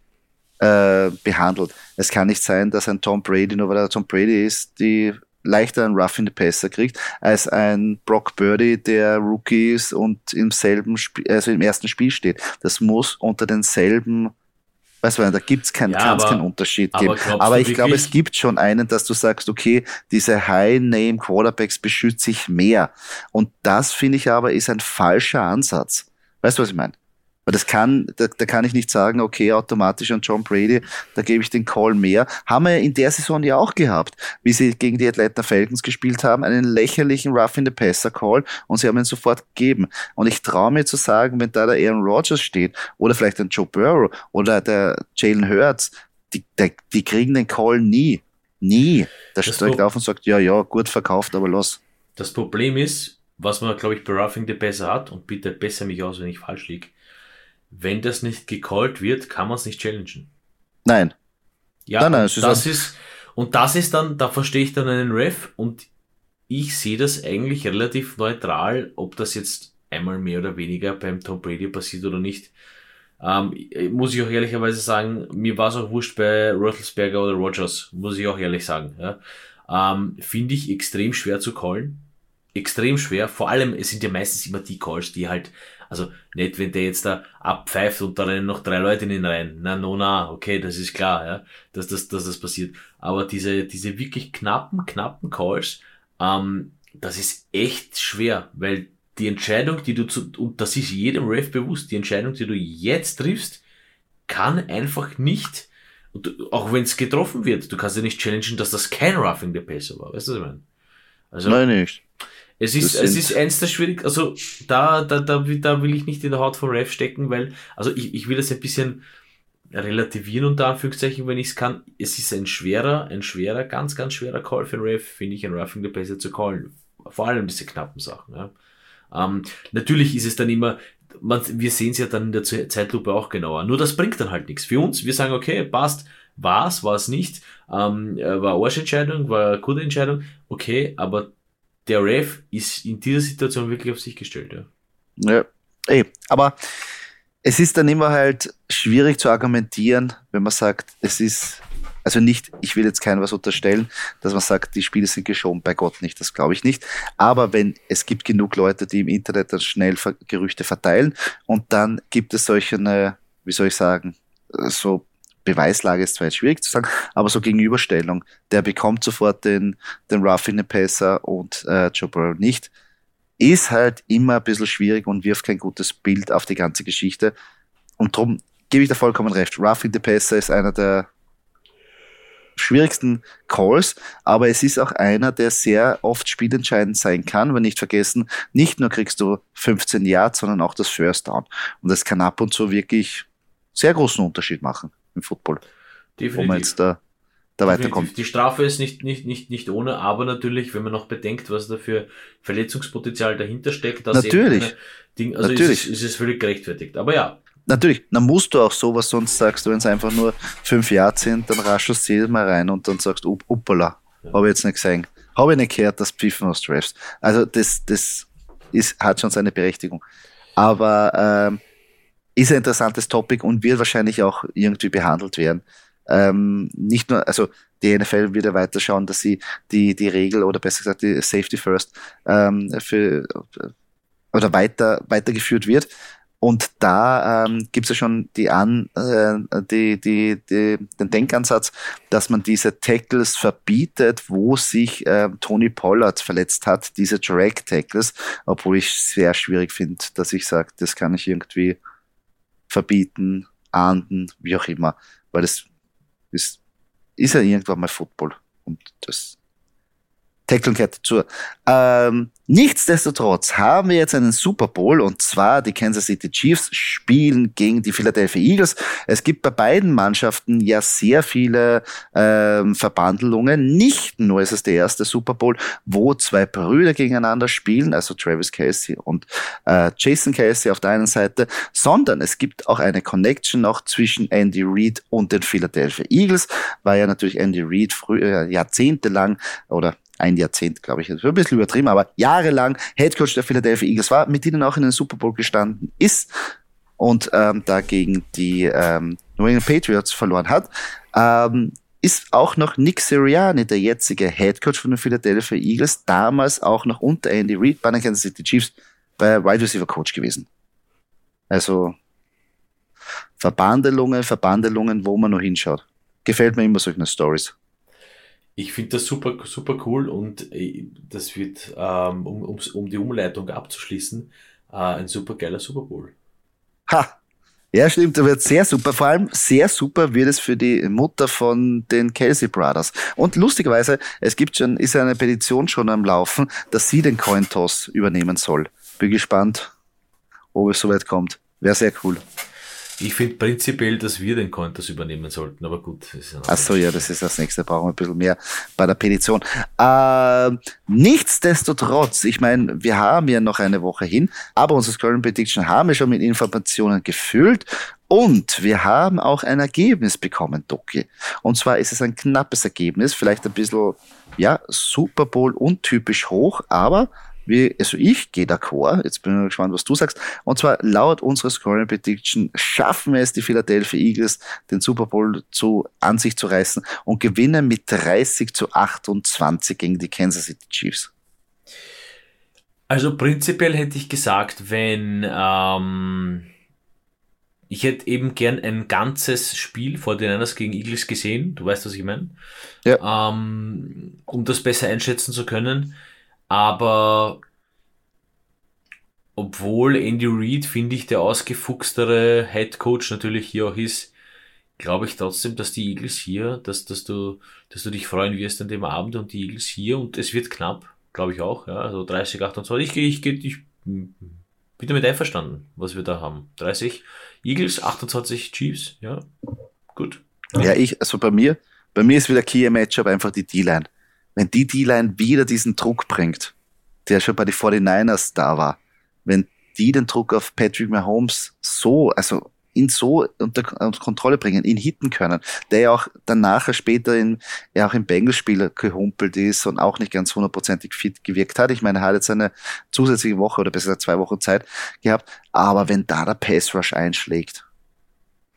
äh, behandelt. Es kann nicht sein, dass ein Tom Brady, nur weil er Tom Brady ist, die leichter einen Rough in the Passer kriegt, als ein Brock Birdie, der Rookie ist und im selben Spiel, also im ersten Spiel steht. Das muss unter denselben Weißt du, da gibt's keinen, ja, kann's keinen Unterschied aber geben. Aber ich glaube, es gibt schon einen, dass du sagst, okay, diese High-Name-Quarterbacks beschütze ich mehr. Und das finde ich aber ist ein falscher Ansatz. Weißt du, was ich meine? Weil das kann, da, da kann ich nicht sagen, okay, automatisch an John Brady, da gebe ich den Call mehr. Haben wir in der Saison ja auch gehabt, wie sie gegen die Atlanta Falcons gespielt haben, einen lächerlichen Rough in the Passer Call und sie haben ihn sofort gegeben. Und ich traue mir zu sagen, wenn da der Aaron Rodgers steht oder vielleicht ein Joe Burrow oder der Jalen Hurts, die, die, die kriegen den Call nie. Nie. Der steigt auf und sagt, ja, ja, gut verkauft, aber los. Das Problem ist, was man, glaube ich, bei Roughing the Passer hat, und bitte besser mich aus, wenn ich falsch liege, wenn das nicht gecallt wird, kann man es nicht challengen. Nein. Ja, nein, nein, das ist, ist, und das ist dann, da verstehe ich dann einen Ref und ich sehe das eigentlich relativ neutral, ob das jetzt einmal mehr oder weniger beim Tom Brady passiert oder nicht. Ähm, muss ich auch ehrlicherweise sagen, mir war es auch wurscht bei Roethlisberger oder Rogers, muss ich auch ehrlich sagen. Ja. Ähm, Finde ich extrem schwer zu callen. Extrem schwer. Vor allem, es sind ja meistens immer die Calls, die halt also nicht, wenn der jetzt da abpfeift und da rennen noch drei Leute in ihn rein. Na, no, na, okay, das ist klar, ja, dass das, dass das passiert. Aber diese, diese wirklich knappen, knappen Calls, ähm, das ist echt schwer, weil die Entscheidung, die du zu, und das ist jedem Ref bewusst, die Entscheidung, die du jetzt triffst, kann einfach nicht, auch wenn es getroffen wird, du kannst ja nicht challengen, dass das kein Roughing the Passer war, weißt du, was ich meine? Also, Nein, nicht. Es ist, es ist eins der schwierig, also da, da, da, da will ich nicht in der Haut von Ref stecken, weil, also ich, ich will das ein bisschen relativieren unter Anführungszeichen, wenn ich es kann. Es ist ein schwerer, ein schwerer, ganz, ganz schwerer Call für Ref, finde ich, ein Roughing the Passer zu callen. Vor allem diese knappen Sachen. Ja. Ähm, natürlich ist es dann immer, man, wir sehen es ja dann in der Zeitlupe auch genauer. Nur das bringt dann halt nichts. Für uns, wir sagen, okay, passt, war's, war es nicht, ähm, war Arschentscheidung, war eine gute Entscheidung, okay, aber der Ref ist in dieser Situation wirklich auf sich gestellt. Ja, ja ey, aber es ist dann immer halt schwierig zu argumentieren, wenn man sagt, es ist, also nicht, ich will jetzt keinem was unterstellen, dass man sagt, die Spiele sind geschoben, bei Gott nicht, das glaube ich nicht. Aber wenn es gibt genug Leute, die im Internet dann schnell Gerüchte verteilen und dann gibt es solche, wie soll ich sagen, so Beweislage ist zwar jetzt schwierig zu sagen, aber so Gegenüberstellung, der bekommt sofort den, den Rough in the Passer und äh, Joe Burrow nicht, ist halt immer ein bisschen schwierig und wirft kein gutes Bild auf die ganze Geschichte. Und darum gebe ich da vollkommen recht. Rough in the Passer ist einer der schwierigsten Calls, aber es ist auch einer, der sehr oft spielentscheidend sein kann, weil nicht vergessen, nicht nur kriegst du 15 Yards, sondern auch das First Down. Und das kann ab und zu wirklich sehr großen Unterschied machen im Football. Definitiv. Wo man jetzt da, da weiterkommt. Die Strafe ist nicht, nicht, nicht, nicht ohne, aber natürlich, wenn man noch bedenkt, was da für Verletzungspotenzial dahinter steckt, natürlich. Ding, also natürlich. Ist, es, ist es völlig gerechtfertigt. Aber ja, natürlich, dann musst du auch sowas, sonst sagst du, wenn es einfach nur fünf Jahre sind, dann raschelst du jedes Mal rein und dann sagst du, uppala, ja. habe ich jetzt nicht gesehen. Habe ich nicht gehört, dass Pfiffen aus Drafts. Also das, das ist, hat schon seine Berechtigung. Aber ähm, ist ein interessantes Topic und wird wahrscheinlich auch irgendwie behandelt werden. Ähm, nicht nur, also die NFL wird ja weiter schauen, dass sie die, die Regel oder besser gesagt die Safety First ähm, für, oder weiter, weitergeführt wird. Und da ähm, gibt es ja schon die An, äh, die, die, die, den Denkansatz, dass man diese Tackles verbietet, wo sich äh, Tony Pollard verletzt hat, diese Drag Tackles, obwohl ich sehr schwierig finde, dass ich sage, das kann ich irgendwie verbieten, ahnden, wie auch immer, weil es ist, ist ja irgendwann mal Football. Und das Tackling gehört dazu. Ähm, nichtsdestotrotz haben wir jetzt einen Super Bowl und zwar die Kansas City Chiefs spielen gegen die Philadelphia Eagles. Es gibt bei beiden Mannschaften ja sehr viele ähm, Verbandelungen. Nicht nur ist es der erste Super Bowl, wo zwei Brüder gegeneinander spielen, also Travis Casey und äh, Jason Casey auf der einen Seite, sondern es gibt auch eine Connection noch zwischen Andy Reid und den Philadelphia Eagles, weil ja natürlich Andy Reid früher äh, jahrzehntelang oder ein Jahrzehnt, glaube ich, ein bisschen übertrieben, aber jahrelang Headcoach der Philadelphia Eagles war, mit denen auch in den Super Bowl gestanden ist und ähm, dagegen die ähm, New England Patriots verloren hat. Ähm, ist auch noch Nick Sirianni, der jetzige Head Coach von den Philadelphia Eagles, damals auch noch unter Andy Reid bei den Kansas City Chiefs bei Wide Receiver Coach gewesen. Also Verbandelungen, Verbandelungen, wo man noch hinschaut. Gefällt mir immer solche Stories. Ich finde das super, super cool und äh, das wird, ähm, um, um, um die Umleitung abzuschließen, äh, ein super geiler Super Bowl. Ha! Ja, stimmt, da wird sehr super. Vor allem sehr super wird es für die Mutter von den Kelsey Brothers. Und lustigerweise, es gibt schon, ist eine Petition schon am Laufen, dass sie den Coin Toss übernehmen soll. Bin gespannt, ob es soweit kommt. Wäre sehr cool. Ich finde prinzipiell, dass wir den Cointers übernehmen sollten, aber gut. Das ist Ach so, ja, das ist das nächste. Brauchen wir ein bisschen mehr bei der Petition. Äh, nichtsdestotrotz, ich meine, wir haben ja noch eine Woche hin, aber unsere Scoring Prediction haben wir schon mit Informationen gefüllt und wir haben auch ein Ergebnis bekommen, Doki. Und zwar ist es ein knappes Ergebnis, vielleicht ein bisschen, ja, Super Bowl untypisch hoch, aber wie, also ich gehe d'accord, jetzt bin ich gespannt, was du sagst. Und zwar laut unserer Scoring Prediction schaffen wir es, die Philadelphia Eagles den Super Bowl zu, an sich zu reißen und gewinnen mit 30 zu 28 gegen die Kansas City Chiefs. Also prinzipiell hätte ich gesagt, wenn ähm, ich hätte eben gern ein ganzes Spiel vor den Niners gegen Eagles gesehen, du weißt, was ich meine, ja. ähm, um das besser einschätzen zu können. Aber obwohl Andy Reid, finde ich, der ausgefuchstere Head Coach natürlich hier auch ist, glaube ich trotzdem, dass die Eagles hier, dass, dass du, dass du dich freuen wirst an dem Abend und die Eagles hier und es wird knapp, glaube ich auch, ja, also 30, 28. Ich gehe, ich ich bin damit einverstanden, was wir da haben. 30 Eagles, 28 Chiefs, ja, gut. Ja, ich, also bei mir, bei mir ist wieder Key Matchup einfach die D-Line wenn die D-Line wieder diesen Druck bringt, der schon bei den 49ers da war, wenn die den Druck auf Patrick Mahomes so, also ihn so unter, Kontrolle bringen, ihn hitten können, der ja auch dann nachher später in, ja auch im Bengals-Spiel gehumpelt ist und auch nicht ganz hundertprozentig fit gewirkt hat. Ich meine, er hat jetzt eine zusätzliche Woche oder besser zwei Wochen Zeit gehabt, aber wenn da der Pass Rush einschlägt,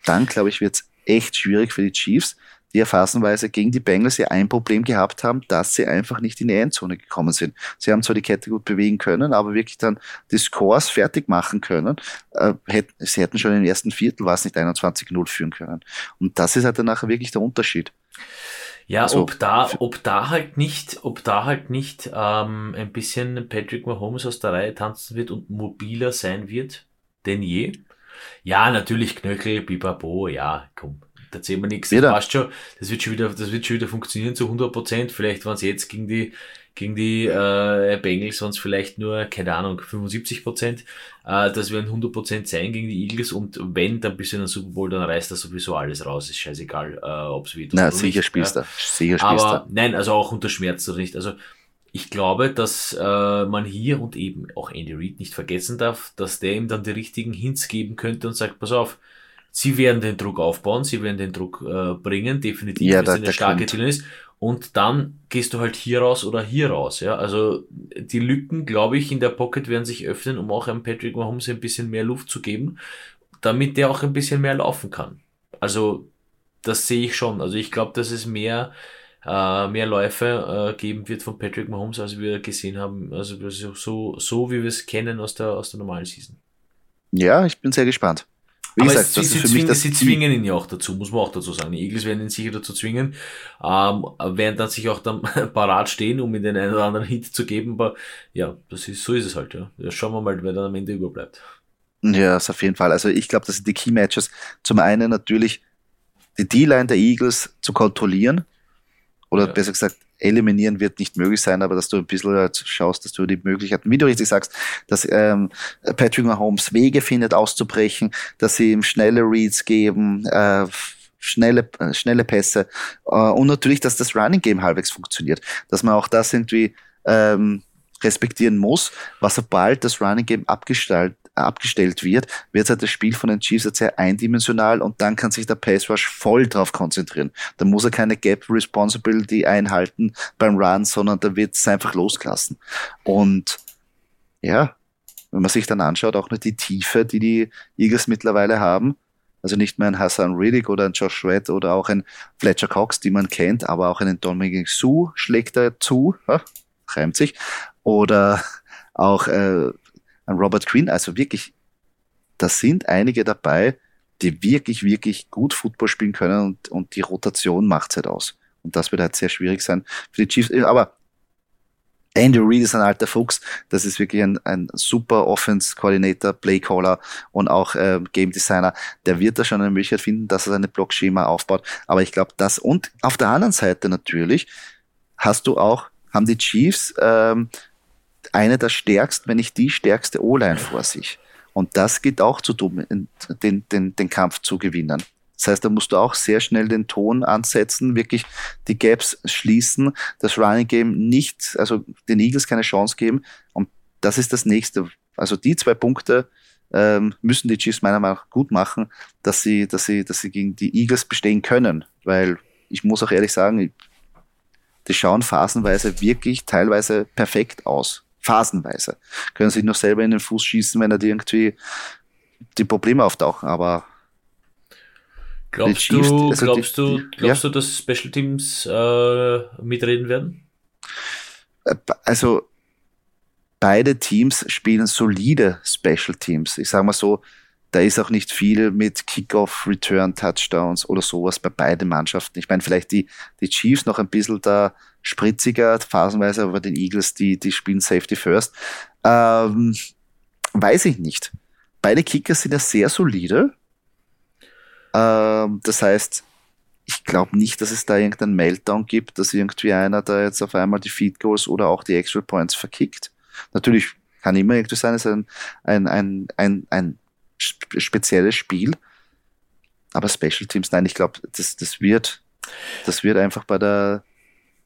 dann glaube ich, wird es echt schwierig für die Chiefs die ja phasenweise gegen die Bengals ja ein Problem gehabt haben, dass sie einfach nicht in die Endzone gekommen sind. Sie haben zwar die Kette gut bewegen können, aber wirklich dann die Scores fertig machen können. Äh, hätten, sie hätten schon im ersten Viertel was nicht 21-0 führen können. Und das ist halt dann nachher wirklich der Unterschied. Ja, also, ob da, ob da halt nicht, ob da halt nicht ähm, ein bisschen Patrick Mahomes aus der Reihe tanzen wird und mobiler sein wird denn je. Ja, natürlich Knöchel, Bibabo, ja, komm, da zählen wir nichts. Das passt schon. Das wird schon wieder, das wird schon wieder funktionieren zu 100 Prozent. Vielleicht waren es jetzt gegen die, gegen die äh, Bengals sonst vielleicht nur, keine Ahnung, 75 Prozent. Äh, das werden 100 Prozent sein gegen die Eagles und wenn, dann bist du in der Super Bowl, dann reißt das sowieso alles raus. Ist scheißegal, äh, ob es wird Na, sicher spielst du. Sicher spielst Aber nein, also auch unter Schmerz oder nicht. Also ich glaube, dass äh, man hier und eben auch Andy Reid nicht vergessen darf, dass der ihm dann die richtigen Hints geben könnte und sagt, pass auf, Sie werden den Druck aufbauen, sie werden den Druck äh, bringen, definitiv, ja, wenn es eine starke Ziel ist. Und dann gehst du halt hier raus oder hier raus. Ja, also die Lücken, glaube ich, in der Pocket werden sich öffnen, um auch einem Patrick Mahomes ein bisschen mehr Luft zu geben, damit der auch ein bisschen mehr laufen kann. Also das sehe ich schon. Also ich glaube, dass es mehr äh, mehr Läufe äh, geben wird von Patrick Mahomes, als wir gesehen haben. Also so so wie wir es kennen aus der aus der normalen Season. Ja, ich bin sehr gespannt. Wie Aber gesagt, es, das sie, für zwingen, das sie zwingen ihn ja auch dazu, muss man auch dazu sagen. Die Eagles werden ihn sicher dazu zwingen, ähm, werden dann sich auch dann parat stehen, um ihm den einen oder anderen Hit zu geben. Aber ja, das ist, so ist es halt, ja. ja schauen wir mal, wer dann am Ende überbleibt. Ja, ist auf jeden Fall. Also ich glaube, das sind die Key Matches. Zum einen natürlich die D-Line der Eagles zu kontrollieren. Oder ja. besser gesagt, eliminieren wird nicht möglich sein, aber dass du ein bisschen halt schaust, dass du die Möglichkeiten, wie du richtig sagst, dass ähm, Patrick Mahomes Wege findet auszubrechen, dass sie ihm schnelle Reads geben, äh, schnelle, äh, schnelle Pässe äh, und natürlich, dass das Running Game halbwegs funktioniert, dass man auch das irgendwie ähm, respektieren muss, was sobald das Running Game abgestellt, abgestellt wird, wird halt das Spiel von den Chiefs jetzt sehr eindimensional und dann kann sich der Pass Rush voll drauf konzentrieren. Da muss er keine Gap Responsibility einhalten beim Run, sondern da wird es einfach losgelassen. Und ja, wenn man sich dann anschaut, auch nur die Tiefe, die die Eagles mittlerweile haben, Also nicht mehr ein Hassan Riddick oder ein Josh Red oder auch ein Fletcher Cox, die man kennt, aber auch einen Dominic Sue schlägt er zu, ja, reimt sich. Oder auch äh, ein Robert Quinn. Also wirklich, da sind einige dabei, die wirklich, wirklich gut Football spielen können und, und die Rotation macht halt aus. Und das wird halt sehr schwierig sein für die Chiefs. Aber Andy Reid ist ein alter Fuchs. Das ist wirklich ein, ein super Offense-Coordinator, Play-Caller und auch äh, Game Designer. Der wird da schon eine Möglichkeit finden, dass er seine Blockschema aufbaut. Aber ich glaube, das und auf der anderen Seite natürlich hast du auch, haben die Chiefs ähm, eine der stärksten, wenn nicht die stärkste O-Line vor sich. Und das geht auch zu den, den, den Kampf zu gewinnen. Das heißt, da musst du auch sehr schnell den Ton ansetzen, wirklich die Gaps schließen, das Running Game nicht, also den Eagles keine Chance geben. Und das ist das nächste. Also die zwei Punkte ähm, müssen die Chiefs meiner Meinung nach gut machen, dass sie, dass sie, dass sie gegen die Eagles bestehen können. Weil ich muss auch ehrlich sagen, die schauen phasenweise wirklich teilweise perfekt aus. Phasenweise. Können sich noch selber in den Fuß schießen, wenn er die irgendwie die Probleme auftauchen, aber Glaubst Chiefs, du, also glaubst, die, du, glaubst ja? du, dass Special Teams äh, mitreden werden? Äh, also beide Teams spielen solide Special Teams. Ich sage mal so, da ist auch nicht viel mit Kickoff, Return, Touchdowns oder sowas bei beiden Mannschaften. Ich meine, vielleicht die, die Chiefs noch ein bisschen da spritziger, phasenweise, aber den Eagles, die, die spielen Safety First. Ähm, weiß ich nicht. Beide Kicker sind ja sehr solide. Ähm, das heißt, ich glaube nicht, dass es da irgendeinen Meltdown gibt, dass irgendwie einer da jetzt auf einmal die Feed Goals oder auch die Extra Points verkickt. Natürlich kann immer irgendwie sein, es ist ein, ein, ein, ein, ein spezielles Spiel. Aber Special Teams, nein, ich glaube, das, das wird, das wird einfach bei der,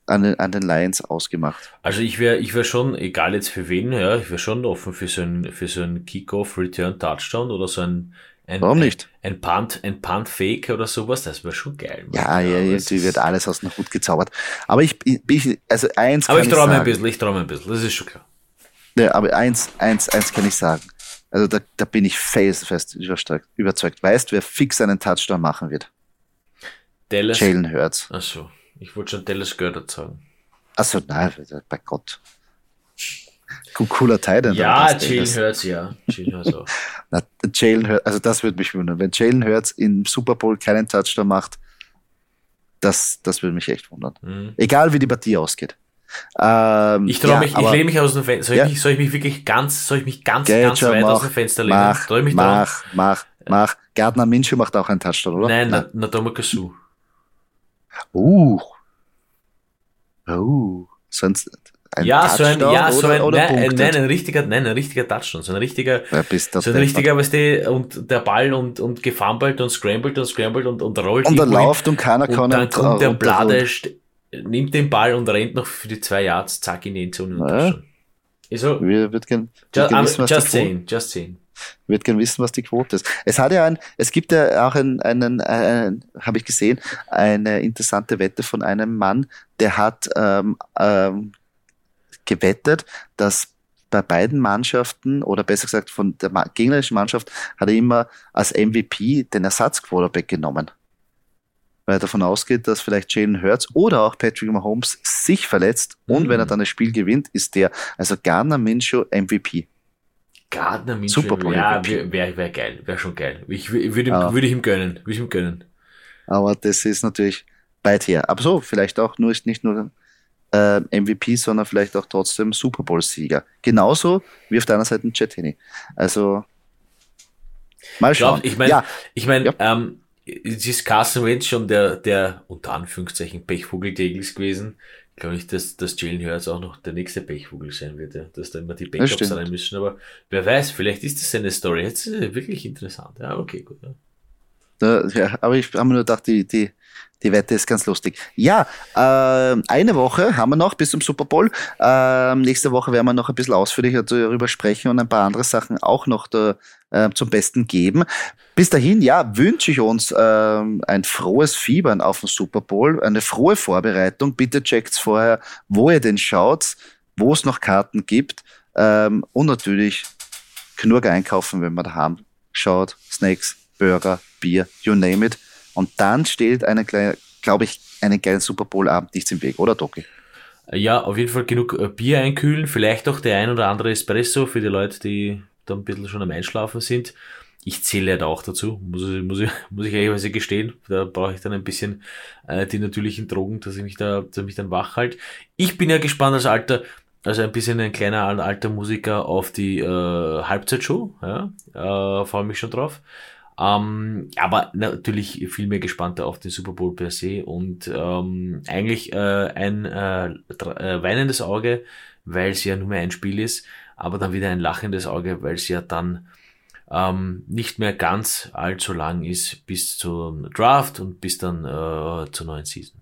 an den, an den Lions ausgemacht. Also ich wäre ich wär schon, egal jetzt für wen, ja, ich wäre schon offen für so ein, für so ein Kickoff, Return, Touchdown oder so ein ein, Warum nicht? Ein, ein Punt, ein Punt Fake oder sowas, das wäre schon geil. Ja, ja, ja, die wird alles aus dem Hut gezaubert. Aber ich, ich also eins Aber ich träume ein bisschen, ich träume ein bisschen, das ist schon klar. Ja, aber eins, eins, eins kann ich sagen. Also da, da bin ich felsenfest überzeugt. Weißt, du, wer fix einen Touchdown machen wird? Dallas. Jalen Hurts. Achso, ich wollte schon Dallas Gördert sagen. Achso, nein, bei Gott. Cooler Teil. Ja, Jalen Hurts, ja. Jalen Hurts auch. Na, Jalen Hurts, also das würde mich wundern. Wenn Jalen Hurts im Super Bowl keinen Touchdown macht, das, das würde mich echt wundern. Mhm. Egal wie die Partie ausgeht. Ähm, ich traue ja, mich, ich lehne mich aus dem Fenster. Soll, ja. ich mich, soll ich mich wirklich ganz, soll ich mich ganz, Geht ganz weit mach, aus dem Fenster lehnen? Mach, mich mach, mach, mach. Gardner Minshew macht auch einen Touchdown, oder? Nein, Nein. Nadoma Kasu. Uh. Uh. Sonst, ein ja, so ein, ja, so ein, oder nein, nein, ein richtiger, nein, ein richtiger Touchdown, so ein richtiger, ja, so ein richtiger, weißt du, und der Ball und, und gefummelt und scrambled und scrambled und, und rollt. Und er läuft und keiner kann Und dann kommt der Blade, nimmt den Ball und rennt noch für die zwei Yards, zack, in die Endzone und ja. Also, wird gern, just, wissen, just saying, just saying. Wird gern wissen, was die Quote ist. Es hat ja ein, es gibt ja auch einen, einen, einen habe ich gesehen, eine interessante Wette von einem Mann, der hat ähm, ähm, gewettet, dass bei beiden Mannschaften oder besser gesagt von der gegnerischen Mannschaft hat er immer als MVP den Ersatzquarterback genommen. Weil er davon ausgeht, dass vielleicht Jalen Hurts oder auch Patrick Mahomes sich verletzt und mhm. wenn er dann das Spiel gewinnt, ist der, also Gardner Minshew MVP. Gardner Minshew, Super Bowl ja, wäre wär, wär geil, wäre schon geil. Ich würde ja. würd ich ihm gönnen, würde ich ihm gönnen. Aber das ist natürlich weit her. Aber so, vielleicht auch nur, nicht nur äh, MVP, sondern vielleicht auch trotzdem Super Bowl-Sieger. Genauso wie auf deiner Seite ein Jet Henney. Also mal schauen. Ich, meine, ja. ich meine, ja. ähm, es ist Carson Wentz schon der, der unter Anführungszeichen Pechvogel Tegels gewesen. Glaube ich, dass, dass Jalen Hurts auch noch der nächste Pechvogel sein wird, ja. dass da immer die Backups sein müssen. Aber wer weiß, vielleicht ist das seine Story. Jetzt ist es wirklich interessant. Ja, okay, gut. Ja. ja aber ich habe mir nur gedacht, die, die, die Wette ist ganz lustig. Ja, äh, eine Woche haben wir noch bis zum Super Bowl. Äh, nächste Woche werden wir noch ein bisschen ausführlicher darüber sprechen und ein paar andere Sachen auch noch da, äh, zum Besten geben. Bis dahin, ja, wünsche ich uns äh, ein frohes Fiebern auf den Super Bowl, eine frohe Vorbereitung. Bitte checkt vorher, wo ihr den schaut, wo es noch Karten gibt ähm, und natürlich genug einkaufen, wenn man daheim schaut. Snacks, Burger, Bier, you name it. Und dann stellt eine kleine, glaube ich, einen geilen Super Bowl-Abend nichts im Weg, oder Doki? Ja, auf jeden Fall genug äh, Bier einkühlen, vielleicht auch der ein oder andere Espresso für die Leute, die da ein bisschen schon am Einschlafen sind. Ich zähle halt auch dazu, muss, ich, muss, ich, muss ich ehrlich gestehen. Da brauche ich dann ein bisschen äh, die natürlichen Drogen, dass ich mich da, dass ich mich dann wach halte. Ich bin ja gespannt als alter, also ein bisschen ein kleiner alter Musiker auf die äh, Halbzeitshow. Ja, äh, freue mich schon drauf. Ähm, aber natürlich viel mehr gespannter auf den Super Bowl per se und ähm, eigentlich äh, ein äh, äh, weinendes Auge, weil es ja nur mehr ein Spiel ist, aber dann wieder ein lachendes Auge, weil es ja dann ähm, nicht mehr ganz allzu lang ist bis zum Draft und bis dann äh, zur neuen Season.